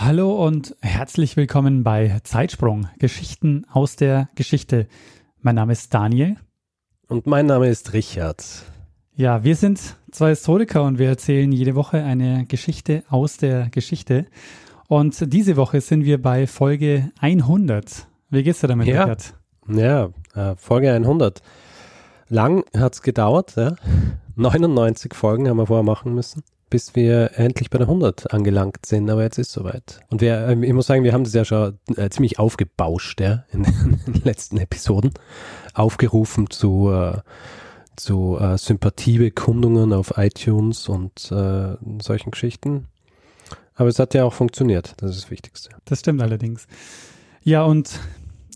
Hallo und herzlich willkommen bei Zeitsprung, Geschichten aus der Geschichte. Mein Name ist Daniel. Und mein Name ist Richard. Ja, wir sind zwei Historiker und wir erzählen jede Woche eine Geschichte aus der Geschichte. Und diese Woche sind wir bei Folge 100. Wie geht's dir damit, ja. Richard? Ja, äh, Folge 100. Lang hat's gedauert, ja. 99 Folgen haben wir vorher machen müssen bis wir endlich bei der 100 angelangt sind, aber jetzt ist soweit. Und wir, ähm, ich muss sagen, wir haben das ja schon äh, ziemlich aufgebauscht, ja, in den letzten Episoden, aufgerufen zu, äh, zu äh, Sympathiebekundungen auf iTunes und äh, solchen Geschichten. Aber es hat ja auch funktioniert, das ist das Wichtigste. Das stimmt allerdings. Ja, und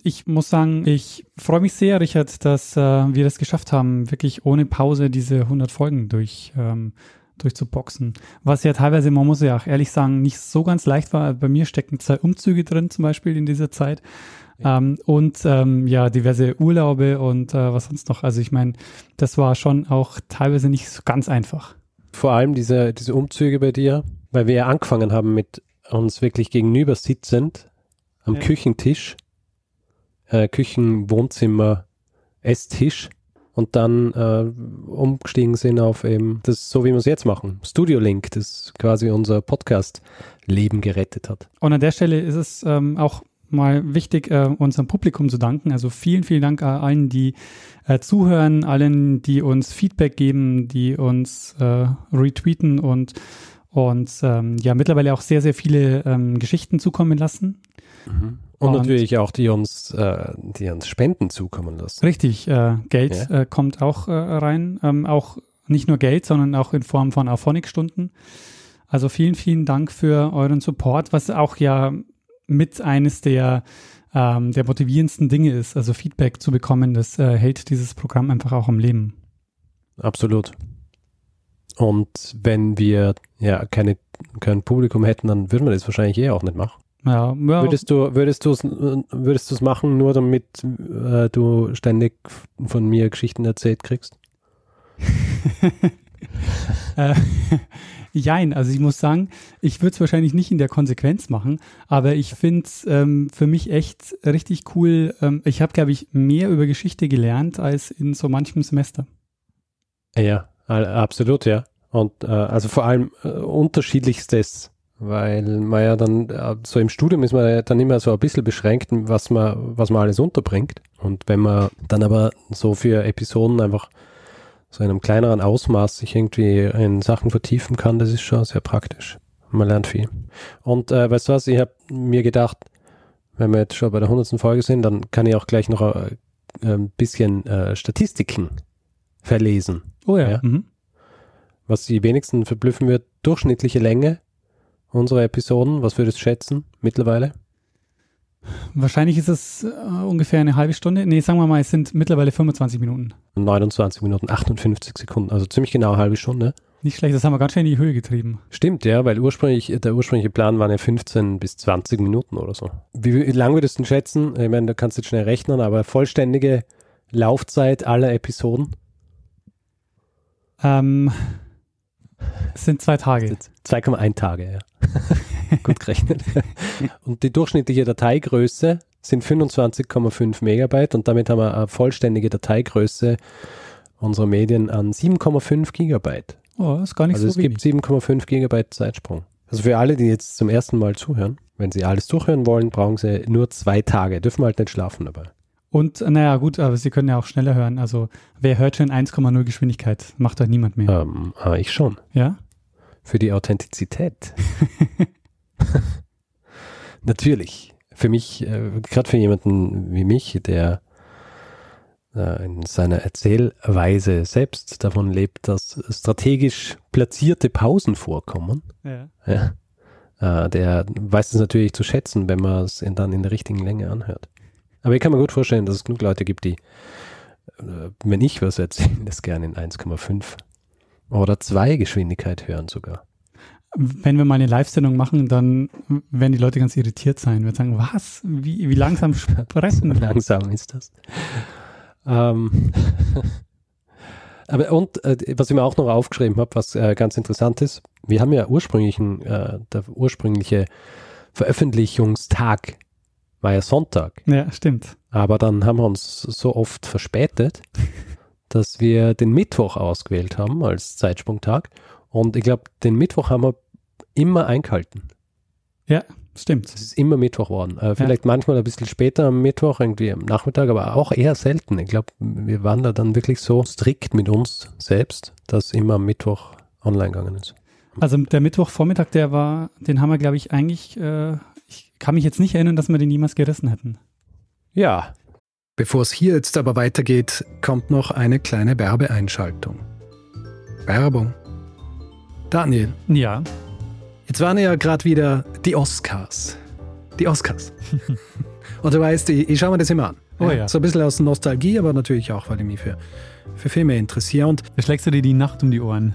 ich muss sagen, ich freue mich sehr, Richard, dass äh, wir das geschafft haben, wirklich ohne Pause diese 100 Folgen durch ähm, durchzuboxen. Was ja teilweise, man muss ja auch ehrlich sagen, nicht so ganz leicht war. Bei mir stecken zwei Umzüge drin, zum Beispiel in dieser Zeit. Ja. Ähm, und ähm, ja, diverse Urlaube und äh, was sonst noch. Also ich meine, das war schon auch teilweise nicht so ganz einfach. Vor allem diese, diese Umzüge bei dir, weil wir ja angefangen haben mit uns wirklich gegenüber sitzend am ja. Küchentisch, äh, Küchen, Wohnzimmer, Esstisch und dann äh, umgestiegen sind auf eben das, so wie wir es jetzt machen. Studio Link, das quasi unser Podcast-Leben gerettet hat. Und an der Stelle ist es ähm, auch mal wichtig, äh, unserem Publikum zu danken. Also vielen, vielen Dank allen, die äh, zuhören, allen, die uns Feedback geben, die uns äh, retweeten und und ähm, ja mittlerweile auch sehr, sehr viele ähm, Geschichten zukommen lassen. Mhm. Und, und, natürlich auch die uns, äh, die uns Spenden zukommen lassen. Richtig, äh, Geld ja. äh, kommt auch äh, rein. Ähm, auch nicht nur Geld, sondern auch in Form von Auphonic-Stunden. Also vielen, vielen Dank für euren Support, was auch ja mit eines der, ähm, der motivierendsten Dinge ist. Also Feedback zu bekommen, das äh, hält dieses Programm einfach auch am Leben. Absolut. Und wenn wir ja keine, kein Publikum hätten, dann würden wir das wahrscheinlich eh auch nicht machen. Ja, ja. Würdest du würdest du es würdest du es machen, nur damit äh, du ständig von mir Geschichten erzählt kriegst? äh, jein, also ich muss sagen, ich würde es wahrscheinlich nicht in der Konsequenz machen, aber ich finde es ähm, für mich echt richtig cool. Ähm, ich habe, glaube ich, mehr über Geschichte gelernt als in so manchem Semester. Ja, absolut, ja. Und äh, also vor allem äh, unterschiedlichstes weil man ja dann, äh, so im Studium ist man ja dann immer so ein bisschen beschränkt, was man, was man alles unterbringt. Und wenn man dann aber so für Episoden einfach so in einem kleineren Ausmaß sich irgendwie in Sachen vertiefen kann, das ist schon sehr praktisch. Man lernt viel. Und äh, weißt du was, ich habe mir gedacht, wenn wir jetzt schon bei der 100. Folge sind, dann kann ich auch gleich noch ein, äh, ein bisschen äh, Statistiken verlesen. Oh ja. ja? Mhm. Was die wenigsten verblüffen wird, durchschnittliche Länge unsere Episoden? Was würdest du schätzen mittlerweile? Wahrscheinlich ist es äh, ungefähr eine halbe Stunde. Nee, sagen wir mal, es sind mittlerweile 25 Minuten. 29 Minuten, 58 Sekunden, also ziemlich genau eine halbe Stunde. Nicht schlecht, das haben wir ganz schön in die Höhe getrieben. Stimmt, ja, weil ursprünglich, der ursprüngliche Plan waren ja 15 bis 20 Minuten oder so. Wie, wie lang würdest du denn schätzen? Ich meine, da kannst du jetzt schnell rechnen, aber vollständige Laufzeit aller Episoden? Ähm, es sind zwei Tage. 2,1 Tage, ja. Gut gerechnet. und die durchschnittliche Dateigröße sind 25,5 Megabyte und damit haben wir eine vollständige Dateigröße unserer Medien an 7,5 Gigabyte. Oh, das ist gar nicht also so es gibt 7,5 Gigabyte Zeitsprung. Also für alle, die jetzt zum ersten Mal zuhören, wenn sie alles durchhören wollen, brauchen sie nur zwei Tage. Dürfen halt nicht schlafen dabei. Und naja, gut, aber Sie können ja auch schneller hören. Also wer hört schon 1,0 Geschwindigkeit? Macht doch niemand mehr. Ähm, ah, ich schon. Ja? Für die Authentizität. Natürlich. Für mich, äh, gerade für jemanden wie mich, der äh, in seiner Erzählweise selbst davon lebt, dass strategisch platzierte Pausen vorkommen. Ja. ja äh, der weiß es natürlich zu schätzen, wenn man es dann in der richtigen Länge anhört. Aber ich kann mir gut vorstellen, dass es genug Leute gibt, die, äh, wenn ich was erzähle, das gerne in 1,5 oder 2 Geschwindigkeit hören sogar. Wenn wir mal eine Live-Sendung machen, dann werden die Leute ganz irritiert sein. Wir sagen, was? Wie, wie langsam sprechen? langsam ist das. Ähm Aber und äh, was ich mir auch noch aufgeschrieben habe, was äh, ganz interessant ist, wir haben ja ursprünglichen, äh, der ursprüngliche Veröffentlichungstag war ja Sonntag. Ja, stimmt. Aber dann haben wir uns so oft verspätet, dass wir den Mittwoch ausgewählt haben als Zeitsprungtag. Und ich glaube, den Mittwoch haben wir immer eingehalten. Ja, stimmt. Es ist immer Mittwoch geworden. Äh, vielleicht ja. manchmal ein bisschen später am Mittwoch, irgendwie am Nachmittag, aber auch eher selten. Ich glaube, wir waren da dann wirklich so strikt mit uns selbst, dass immer am Mittwoch online gegangen ist. Also der Mittwochvormittag, der war, den haben wir, glaube ich, eigentlich, äh, kann mich jetzt nicht erinnern, dass wir den niemals gerissen hätten. Ja. Bevor es hier jetzt aber weitergeht, kommt noch eine kleine Werbeeinschaltung. Werbung. Daniel. Ja. Jetzt waren ja gerade wieder die Oscars. Die Oscars. Und du weißt, ich, ich schaue mir das immer an. Oh ja. So ein bisschen aus Nostalgie, aber natürlich auch, weil ich mich für, für Filme interessiere. Und da schlägst du dir die Nacht um die Ohren.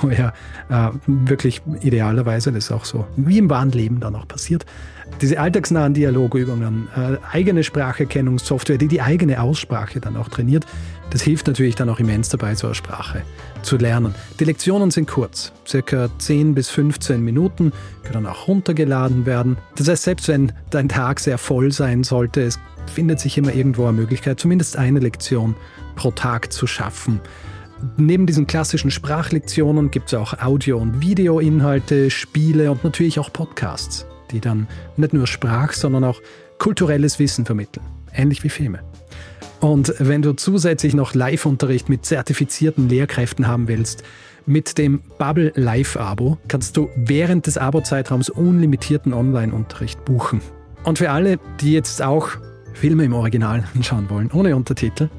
wo ja äh, wirklich idealerweise das auch so wie im wahren Leben dann auch passiert, diese alltagsnahen Dialogübungen, äh, eigene Spracherkennungssoftware, die die eigene Aussprache dann auch trainiert, das hilft natürlich dann auch immens dabei, so eine Sprache zu lernen. Die Lektionen sind kurz, circa 10 bis 15 Minuten, können auch runtergeladen werden. Das heißt, selbst wenn dein Tag sehr voll sein sollte, es findet sich immer irgendwo eine Möglichkeit, zumindest eine Lektion pro Tag zu schaffen. Neben diesen klassischen Sprachlektionen gibt es auch Audio- und Videoinhalte, Spiele und natürlich auch Podcasts, die dann nicht nur Sprach, sondern auch kulturelles Wissen vermitteln, ähnlich wie Filme. Und wenn du zusätzlich noch Live-Unterricht mit zertifizierten Lehrkräften haben willst, mit dem Bubble Live-Abo kannst du während des Abo-Zeitraums unlimitierten Online-Unterricht buchen. Und für alle, die jetzt auch Filme im Original anschauen wollen, ohne Untertitel,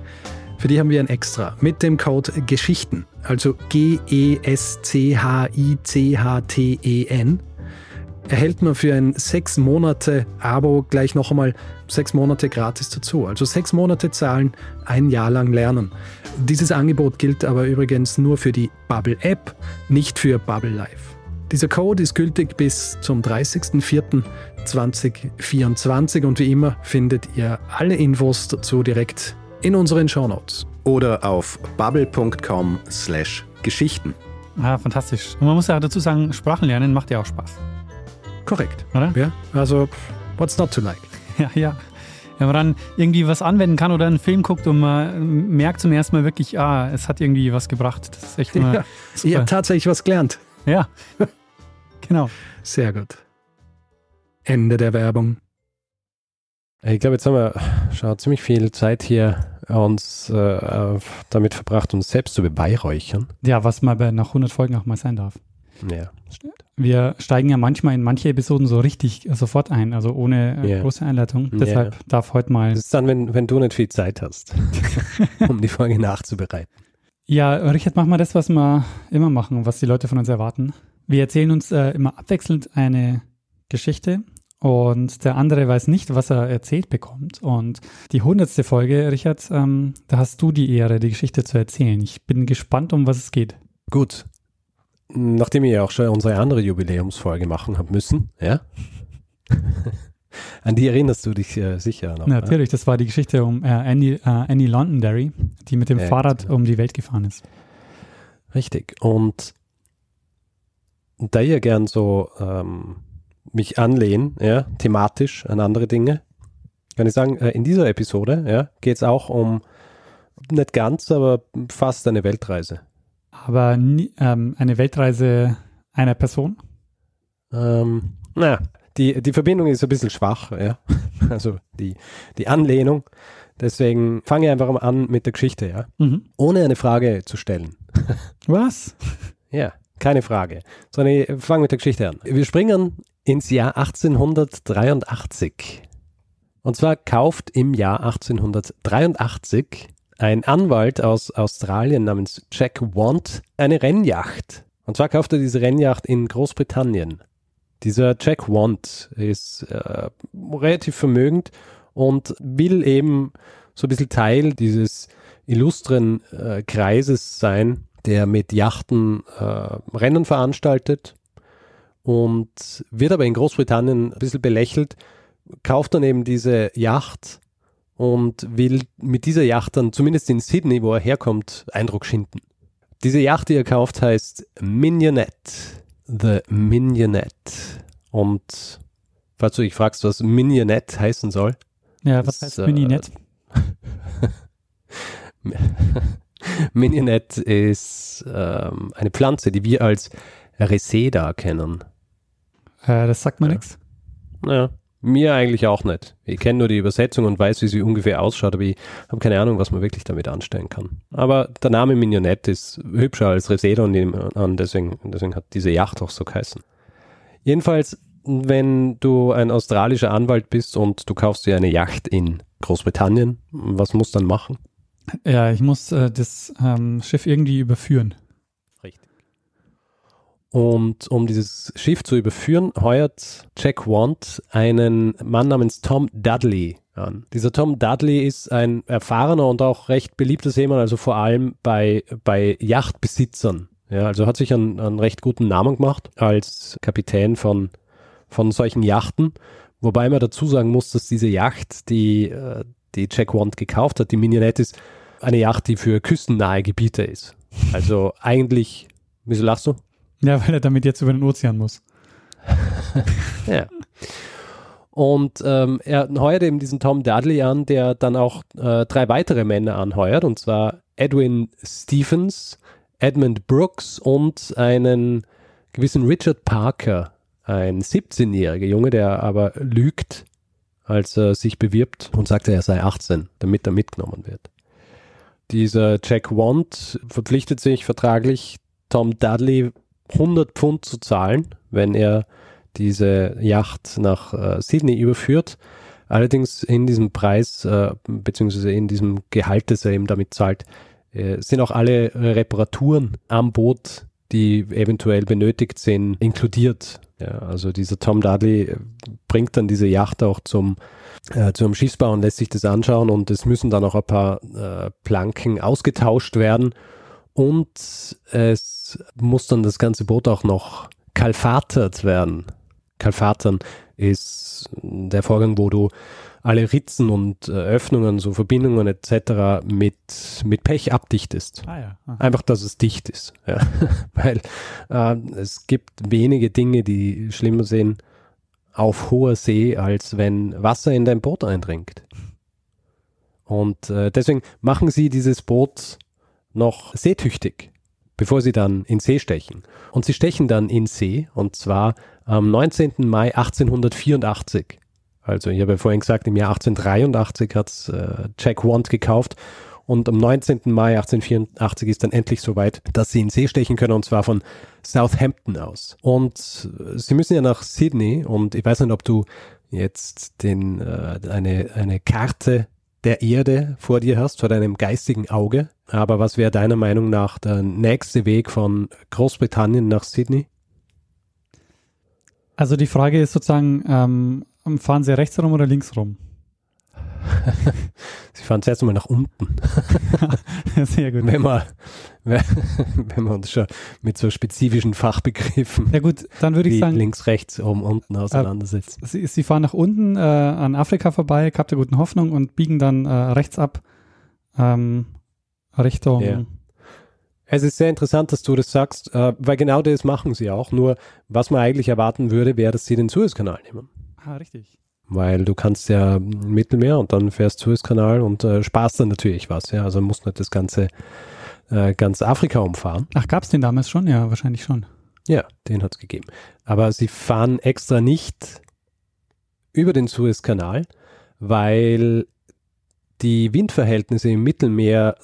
für die haben wir ein Extra mit dem Code Geschichten, also G-E-S-C-H-I-C-H-T-E-N, erhält man für ein sechs Monate Abo gleich noch einmal sechs Monate gratis dazu. Also sechs Monate zahlen, ein Jahr lang lernen. Dieses Angebot gilt aber übrigens nur für die Bubble App, nicht für Bubble Live. Dieser Code ist gültig bis zum 30.04.2024 und wie immer findet ihr alle Infos dazu direkt in unseren Shownotes. Oder auf bubble.com slash Geschichten. Ah, fantastisch. Und man muss ja dazu sagen, Sprachen lernen macht ja auch Spaß. Korrekt. Oder? Ja, also what's not to like? Ja, ja. Wenn man dann irgendwie was anwenden kann oder einen Film guckt und man merkt zum ersten Mal wirklich, ah, es hat irgendwie was gebracht. Das ist echt immer ja, super. Ihr habt tatsächlich was gelernt. Ja. Genau. Sehr gut. Ende der Werbung. Ich glaube, jetzt haben wir schon ziemlich viel Zeit hier uns äh, damit verbracht, uns selbst zu beweihräuchern. Ja, was mal bei nach 100 Folgen auch mal sein darf. Ja, stimmt. Wir steigen ja manchmal in manche Episoden so richtig sofort ein, also ohne äh, yeah. große Einleitung. Deshalb yeah. darf heute mal. Das ist dann, wenn, wenn du nicht viel Zeit hast, um die Folge nachzubereiten. Ja, Richard, mach mal das, was wir immer machen, was die Leute von uns erwarten. Wir erzählen uns äh, immer abwechselnd eine Geschichte und der andere weiß nicht, was er erzählt bekommt. Und die hundertste Folge, Richard, ähm, da hast du die Ehre, die Geschichte zu erzählen. Ich bin gespannt, um was es geht. Gut. Nachdem wir ja auch schon unsere andere Jubiläumsfolge machen haben müssen, ja? An die erinnerst du dich äh, sicher noch. ne? Natürlich, das war die Geschichte um äh, Annie, äh, Annie Londonderry, die mit dem Ja, Fahrrad genau. um die Welt gefahren ist. Richtig. Und da ja gern so ähm, mich anlehnen, ja, thematisch an andere Dinge, kann ich sagen, äh, in dieser Episode ja, geht es auch um nicht ganz, aber fast eine Weltreise. Aber nie, ähm, eine Weltreise einer Person? Ähm, na, die, die Verbindung ist ein bisschen schwach, ja. Also die, die Anlehnung. Deswegen fange ich einfach mal an mit der Geschichte, ja. Mhm. Ohne eine Frage zu stellen. Was? Ja, keine Frage. Sondern ich fange mit der Geschichte an. Wir springen ins Jahr 1883. Und zwar kauft im Jahr 1883 ein Anwalt aus Australien namens Jack Want eine Rennjacht. Und zwar kauft er diese Rennjacht in Großbritannien. Dieser Jack Want ist äh, relativ vermögend und will eben so ein bisschen Teil dieses illustren äh, Kreises sein, der mit Yachten äh, Rennen veranstaltet und wird aber in Großbritannien ein bisschen belächelt, kauft dann eben diese Yacht und will mit dieser Yacht dann zumindest in Sydney, wo er herkommt, Eindruck schinden. Diese Yacht, die er kauft, heißt Mignonette. The Mignonette. Und falls du dich fragst, was Mignonette heißen soll, Ja, was Das, heißt Mini äh, nett? Mignonette ist ähm, eine Pflanze, die wir als Reseda kennen. Äh, das sagt mir ja. nichts. Naja, mir eigentlich auch nicht. Ich kenne nur die Übersetzung und weiß, wie sie ungefähr ausschaut, aber ich habe keine Ahnung, was man wirklich damit anstellen kann. Aber der Name Mignonette ist hübscher als Reseda und an, deswegen, deswegen hat diese Yacht auch so geheißen. Jedenfalls, wenn du ein australischer Anwalt bist und du kaufst dir eine Yacht in Großbritannien, was musst du dann machen? Ja, ich muss äh, das ähm, Schiff irgendwie überführen. Und um dieses Schiff zu überführen, heuert Jack Want einen Mann namens Tom Dudley an. Dieser Tom Dudley ist ein erfahrener und auch recht beliebter Seemann, also vor allem bei, bei Yachtbesitzern. Ja, also hat sich einen, einen recht guten Namen gemacht als Kapitän von, von solchen Yachten. Wobei man dazu sagen muss, dass diese Yacht, die, äh, die Jack Want gekauft hat, die Mignonette ist, eine Yacht, die für küstennahe Gebiete ist. Also eigentlich, wieso lachst du? Ja, weil er damit jetzt über den Ozean muss. Ja. Und ähm, er heuert eben diesen Tom Dudley an, der dann auch äh, drei weitere Männer anheuert, und zwar Edwin Stephens, Edmund Brooks und einen gewissen Richard Parker, ein 17-jähriger Junge, der aber lügt, als er sich bewirbt und sagt, er sei 18, damit er mitgenommen wird. Dieser Jack Want verpflichtet sich vertraglich, Tom Dudley 100 Pfund zu zahlen, wenn er diese Yacht nach äh, Sydney überführt. Allerdings in diesem Preis, äh, beziehungsweise in diesem Gehalt, das er eben damit zahlt, äh, sind auch alle Reparaturen am Boot, die eventuell benötigt sind, inkludiert. Ja, also dieser Tom Dudley äh, bringt dann diese Yacht auch zum, äh, zum Schiffsbau und lässt sich das anschauen und es müssen dann auch ein paar äh, Planken ausgetauscht werden und es muss dann das ganze Boot auch noch kalfatert werden. Kalfatern ist der Vorgang, wo du alle Ritzen und äh, Öffnungen, so Verbindungen etc. mit, mit Pech abdichtest. Ah ja. Ah. Einfach, dass es dicht ist. Ja. Weil äh, es gibt wenige Dinge, die schlimmer sind auf hoher See, als wenn Wasser in dein Boot eindringt. Und äh, deswegen machen sie dieses Boot noch seetüchtig, bevor sie dann in See stechen. Und sie stechen dann in See, und zwar am 19. Mai 1884. Also ich habe ja vorhin gesagt, im Jahr 1883 hat äh, Jack Want gekauft und am 19. Mai 1884 ist dann endlich soweit, dass sie in See stechen können und zwar von Southampton aus. Und äh, sie müssen ja nach Sydney und ich weiß nicht, ob du jetzt den, äh, eine, eine Karte der Erde vor dir hast, vor deinem geistigen Auge. Aber was wäre deiner Meinung nach der nächste Weg von Großbritannien nach Sydney? Also die Frage ist sozusagen, ähm, fahren sie rechts rum oder links rum? Sie fahren zuerst mal nach unten. Sehr gut. Wenn man, wenn man uns schon mit so spezifischen Fachbegriffen Ja gut, dann würde ich sagen, links, rechts, oben, unten auseinandersetzt. Sie, Sie fahren nach unten äh, an Afrika vorbei, Kap der Guten Hoffnung und biegen dann äh, rechts ab ähm, Richtung. Ja. Es ist sehr interessant, dass du das sagst, äh, weil genau das machen sie auch. Nur, was man eigentlich erwarten würde, wäre, dass sie den Suezkanal nehmen. Ah, richtig. Weil du kannst ja Mittelmeer und dann fährst Suezkanal und äh, sparst dann natürlich was. Ja, also musst nicht das ganze äh, ganz Afrika umfahren. Ach, gab es den damals schon? Ja, wahrscheinlich schon. Ja, den hat es gegeben. Aber sie fahren extra nicht über den Suezkanal, weil die Windverhältnisse im Mittelmeer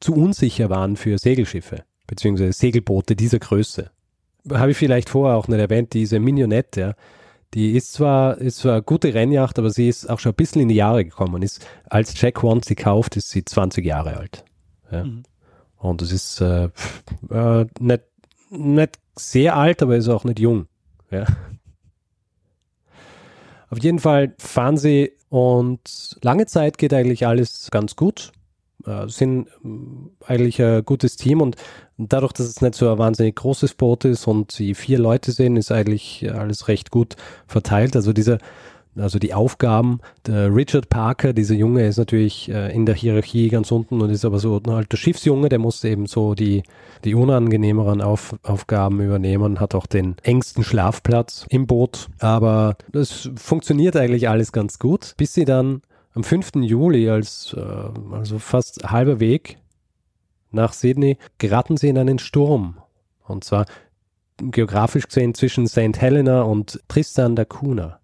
zu unsicher waren für Segelschiffe, beziehungsweise Segelboote dieser Größe. Habe ich vielleicht vorher auch nicht erwähnt, diese Mignonette, ja, die ist zwar, ist zwar eine gute Rennjacht, aber sie ist auch schon ein bisschen in die Jahre gekommen. Ist, als Jack One sie kauft, ist sie 20 Jahre alt. Ja. Mhm. Und es ist äh, äh, nicht, nicht sehr alt, aber ist auch nicht jung. Ja. Auf jeden Fall fahren sie und lange Zeit geht eigentlich alles ganz gut. Äh, sind ähm, eigentlich ein gutes Team und dadurch, dass es nicht so ein wahnsinnig großes Boot ist und sie vier Leute sind, ist eigentlich alles recht gut verteilt. Also dieser also die Aufgaben, der Richard Parker, dieser Junge ist natürlich äh, in der Hierarchie ganz unten und ist aber so halt der Schiffsjunge, der muss eben so die, die unangenehmeren Auf, Aufgaben übernehmen, hat auch den engsten Schlafplatz im Boot. Aber das funktioniert eigentlich alles ganz gut, bis sie dann am 5. Juli, als äh, also fast halber Weg nach Sydney, geraten sie in einen Sturm. Und zwar geografisch gesehen zwischen St. Helena und Tristan da Cunha.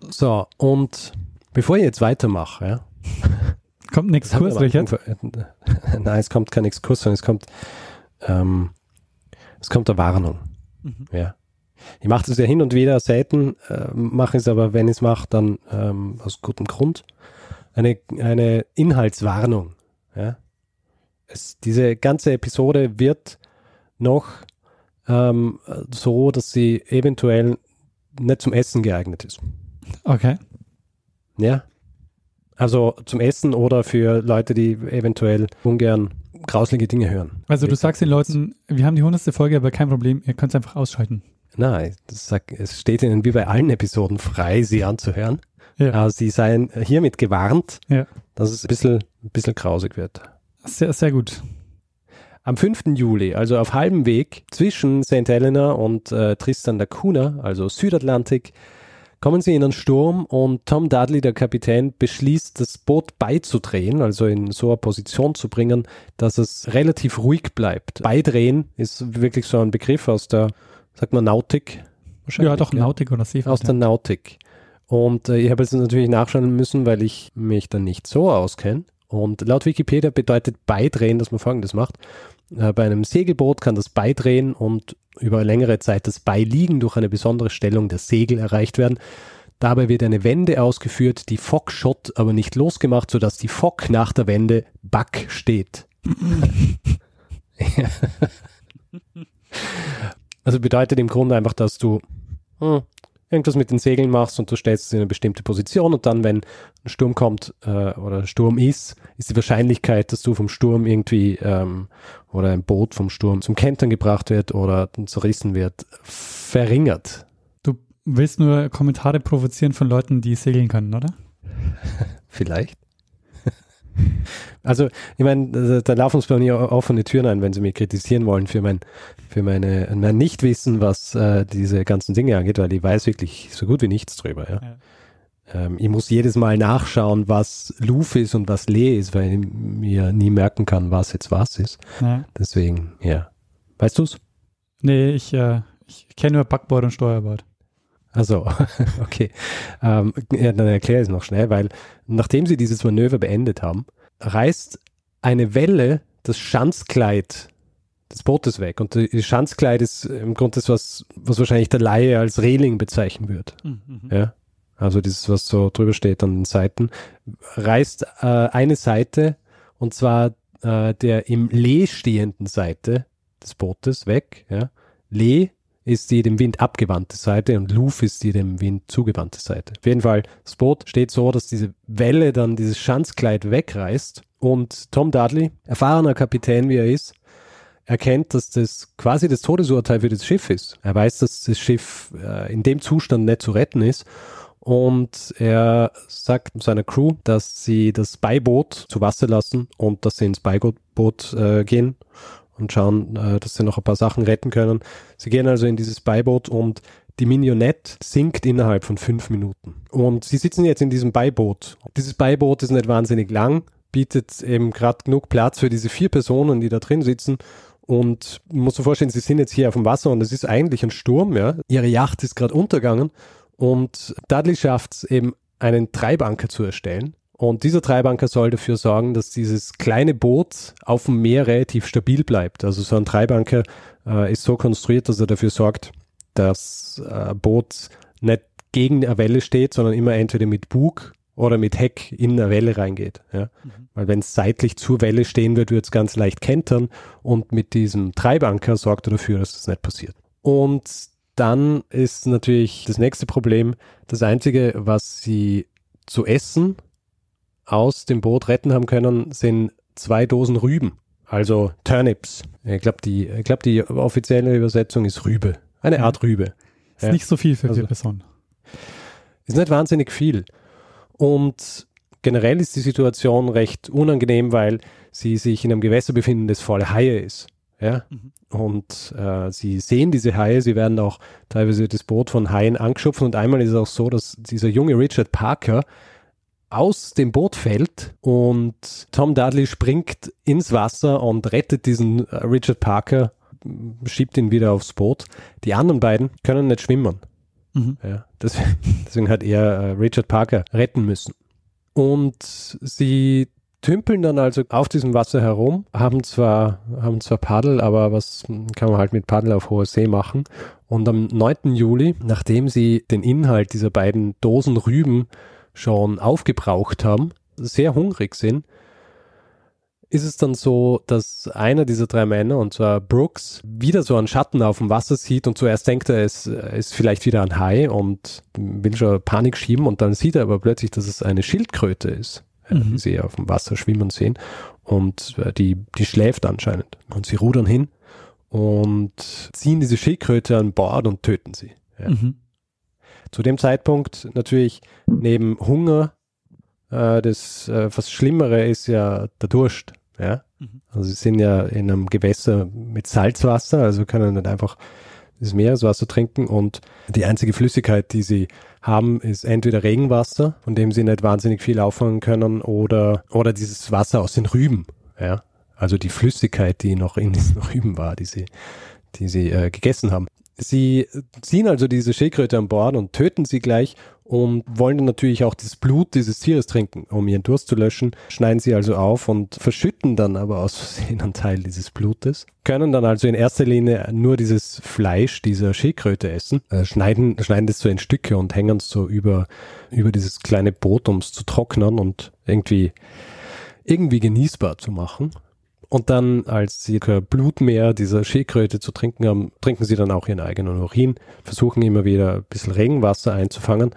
So, und bevor ich jetzt weitermache, ja, Kommt ein Exkurs, Richard? Nein, es kommt kein Exkurs, sondern es kommt, ähm, es kommt eine Warnung. Mhm. Ja. Ich mache das ja hin und wieder selten, äh, mache es aber, wenn ich es mache, dann ähm, aus gutem Grund. Eine, eine Inhaltswarnung. Ja. Es, diese ganze Episode wird noch ähm, so, dass sie eventuell nicht zum Essen geeignet ist. Okay. Ja. Also zum Essen oder für Leute, die eventuell ungern grauslige Dinge hören. Also du sagst den Leuten, wir haben die hundertste Folge, aber kein Problem, ihr könnt es einfach ausschalten. Nein, das sag, es steht Ihnen wie bei allen Episoden frei, sie anzuhören. Ja. Aber Sie seien hiermit gewarnt, Ja. dass es ein bisschen, ein bisschen grausig wird. Sehr, sehr gut. Am 5. Juli, also auf halbem Weg zwischen St. Helena und äh, Tristan da Cunha, also Südatlantik, kommen sie in einen Sturm und Tom Dudley, der Kapitän, beschließt, das Boot beizudrehen, also in so eine Position zu bringen, dass es relativ ruhig bleibt. Beidrehen ist wirklich so ein Begriff aus der, sagt man, Nautik? Ja, doch, gell? Nautik oder Seefahrt. aus der Nautik. Und äh, ich habe jetzt natürlich nachschauen müssen, weil ich mich dann nicht so auskenne. Und laut Wikipedia bedeutet Beidrehen, dass man folgendes macht. Äh, bei einem Segelboot kann das Beidrehen und über längere Zeit das Beiliegen durch eine besondere Stellung der Segel erreicht werden. Dabei wird eine Wende ausgeführt, die Fock-Shot aber nicht losgemacht, sodass die Fock nach der Wende Back steht. also bedeutet im Grunde einfach, dass du hm, irgendwas mit den Segeln machst und du stellst es in eine bestimmte Position und dann, wenn ein Sturm kommt äh, oder Sturm ist, ist die Wahrscheinlichkeit, dass du vom Sturm irgendwie ähm, oder ein Boot vom Sturm zum Kentern gebracht wird oder zerrissen wird, verringert. Du willst nur Kommentare provozieren von Leuten, die segeln können, oder? Vielleicht. Also, ich meine, da, laufen uns bei mir offene Türen ein, wenn sie mich kritisieren wollen für mein, für meine, mein Nichtwissen, was äh, diese ganzen Dinge angeht, weil ich weiß wirklich so gut wie nichts drüber. Ja? Ähm, ich muss jedes Mal nachschauen, was Luf ist und was Lee ist, weil ich mir nie merken kann, was jetzt was ist. Ja. Deswegen, ja. Weißt du's? Nee, ich, äh, ich kenne nur Backbord und Steuerbord. Also, okay. Ähm, ja, dann erkläre ich es noch schnell, weil nachdem sie dieses Manöver beendet haben, reißt eine Welle das Schanzkleid des Bootes weg. Und das Schanzkleid ist im Grunde das, was, was wahrscheinlich der Laie als Reling bezeichnen wird. Ja. Also dieses, was so drüber steht an den Seiten, reißt äh, eine Seite und zwar äh, der im Lee stehenden Seite des Bootes weg. Ja. Lee ist die dem Wind abgewandte Seite und Luf ist die dem Wind zugewandte Seite. Auf jeden Fall, das Boot steht so, dass diese Welle dann dieses Schanzkleid wegreißt und Tom Dudley, erfahrener Kapitän wie er ist, erkennt, dass das quasi das Todesurteil für das Schiff ist. Er weiß, dass das Schiff äh, in dem Zustand nicht zu retten ist und er sagt seiner Crew, dass sie das Beiboot zu Wasser lassen und dass sie ins Beiboot äh, gehen und schauen, äh, dass sie noch ein paar Sachen retten können. Sie gehen also in dieses Beiboot und die Minionette sinkt innerhalb von fünf Minuten. Und sie sitzen jetzt in diesem Beiboot. Dieses Beiboot ist nicht wahnsinnig lang, bietet eben gerade genug Platz für diese vier Personen, die da drin sitzen. Und muss sich vorstellen, sie sind jetzt hier auf dem Wasser und es ist eigentlich ein Sturm, ja. Ihre Yacht ist gerade untergegangen und Dudley schafft es eben, einen Treibanker zu erstellen. Und dieser Treibanker soll dafür sorgen, dass dieses kleine Boot auf dem Meer relativ stabil bleibt. Also so ein Treibanker äh, ist so konstruiert, dass er dafür sorgt, dass äh, Boot nicht gegen eine Welle steht, sondern immer entweder mit Bug oder mit Heck in eine Welle reingeht. Ja? Mhm. Weil wenn es seitlich zur Welle stehen wird, wird es ganz leicht kentern und mit diesem Treibanker sorgt er dafür, dass das nicht passiert. Und dann ist natürlich das nächste Problem, das Einzige, was sie zu essen aus dem Boot retten haben können, sind zwei Dosen Rüben, also Turnips. Ich glaube, die, ich glaub, die offizielle Übersetzung ist Rübe, eine mhm. Art Rübe. Ist ja. nicht so viel für also, vier Personen. Ist nicht wahnsinnig viel. Und generell ist die Situation recht unangenehm, weil sie sich in einem Gewässer befinden, das voll Haie ist. Ja? Mhm. Und äh, sie sehen diese Haie, sie werden auch teilweise das Boot von Haien angeschupft und einmal ist es auch so, dass dieser junge Richard Parker aus dem Boot fällt und Tom Dudley springt ins Wasser und rettet diesen äh, Richard Parker, schiebt ihn wieder aufs Boot. Die anderen beiden können nicht schwimmen. Mhm. Ja, deswegen, deswegen hat er äh, Richard Parker retten müssen. Und sie tümpeln dann also auf diesem Wasser herum, haben zwar, haben zwar Paddel, aber was kann man halt mit Paddel auf hoher See machen? Und am 9. Juli, nachdem sie den Inhalt dieser beiden Dosen Rüben schon aufgebraucht haben, sehr hungrig sind, ist es dann so, dass einer dieser drei Männer, und zwar Brooks, wieder so einen Schatten auf dem Wasser sieht und zuerst denkt er, es ist vielleicht wieder ein Hai und will schon Panik schieben und dann sieht er aber plötzlich, dass es eine Schildkröte ist mhm. die sie auf dem Wasser schwimmen sehen. Und äh, die, die schläft anscheinend. Und sie rudern hin und ziehen diese Schildkröte an Bord und töten sie. Ja. Mhm. Zu dem Zeitpunkt natürlich neben Hunger, äh, das äh, was Schlimmere ist ja der Durst. Ja? Mhm. Also sie sind ja in einem Gewässer mit Salzwasser, also können nicht einfach das Meereswasser trinken und die einzige Flüssigkeit, die sie haben, ist entweder Regenwasser, von dem sie nicht wahnsinnig viel auffangen können, oder, oder dieses Wasser aus den Rüben. Ja? Also die Flüssigkeit, die noch in diesen Rüben war, die sie, die sie äh, gegessen haben. Sie ziehen also diese Schildkröte an Bord und töten sie gleich und wollen dann natürlich auch das Blut dieses Tieres trinken, um ihren Durst zu löschen. Schneiden sie also auf und verschütten dann aber aus Versehen einen Teil dieses Blutes. Können dann also in erster Linie nur dieses Fleisch dieser Schildkröte essen, äh, schneiden, schneiden das so in Stücke und hängen es so über, über dieses kleine Boot, um es zu trocknen und irgendwie, irgendwie genießbar zu machen. Und dann, als sie kein Blutmeer dieser Schildkröte zu trinken haben, trinken sie dann auch ihren eigenen Urin, versuchen immer wieder ein bisschen Regenwasser einzufangen.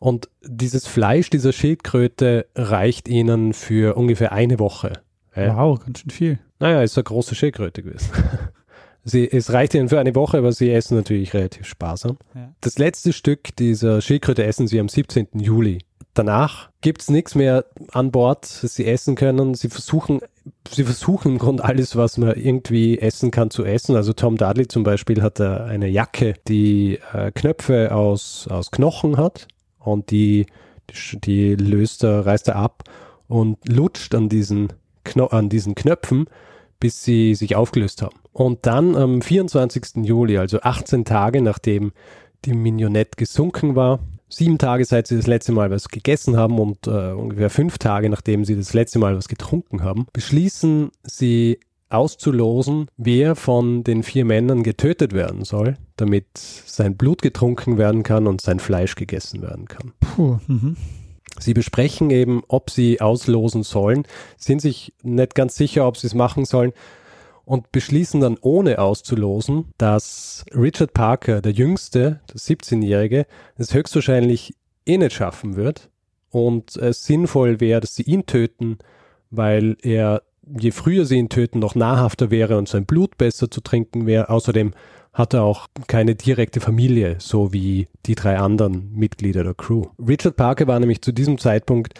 Und dieses Fleisch dieser Schildkröte reicht ihnen für ungefähr eine Woche. Wow, ganz schön viel. Naja, ist eine große Schildkröte gewesen. Sie, es reicht ihnen für eine Woche, aber sie essen natürlich relativ sparsam. Ja. Das letzte Stück dieser Schildkröte essen sie am 17. Juli. Danach gibt es nichts mehr an Bord, das sie essen können. Sie versuchen, sie versuchen im Grunde alles, was man irgendwie essen kann, zu essen. Also Tom Dudley zum Beispiel hat eine Jacke, die äh, Knöpfe aus, aus Knochen hat und die, die, die löst er, reißt er ab und lutscht an diesen, Kno an diesen Knöpfen, bis sie sich aufgelöst haben. Und dann am 24. Juli, also 18 Tage nachdem die Mignonette gesunken war, sieben Tage seit sie das letzte Mal was gegessen haben und äh, ungefähr fünf Tage nachdem sie das letzte Mal was getrunken haben, beschließen sie auszulosen, wer von den vier Männern getötet werden soll, damit sein Blut getrunken werden kann und sein Fleisch gegessen werden kann. Puh, mhm. Sie besprechen eben, ob sie auslosen sollen, sind sich nicht ganz sicher, ob sie es machen sollen und beschließen dann ohne auszulosen, dass Richard Parker, der Jüngste, der 17-Jährige, es höchstwahrscheinlich eh nicht schaffen wird und es sinnvoll wäre, dass sie ihn töten, weil er, je früher sie ihn töten, noch nahrhafter wäre und sein Blut besser zu trinken wäre. Außerdem hat er auch keine direkte Familie, so wie die drei anderen Mitglieder der Crew. Richard Parker war nämlich zu diesem Zeitpunkt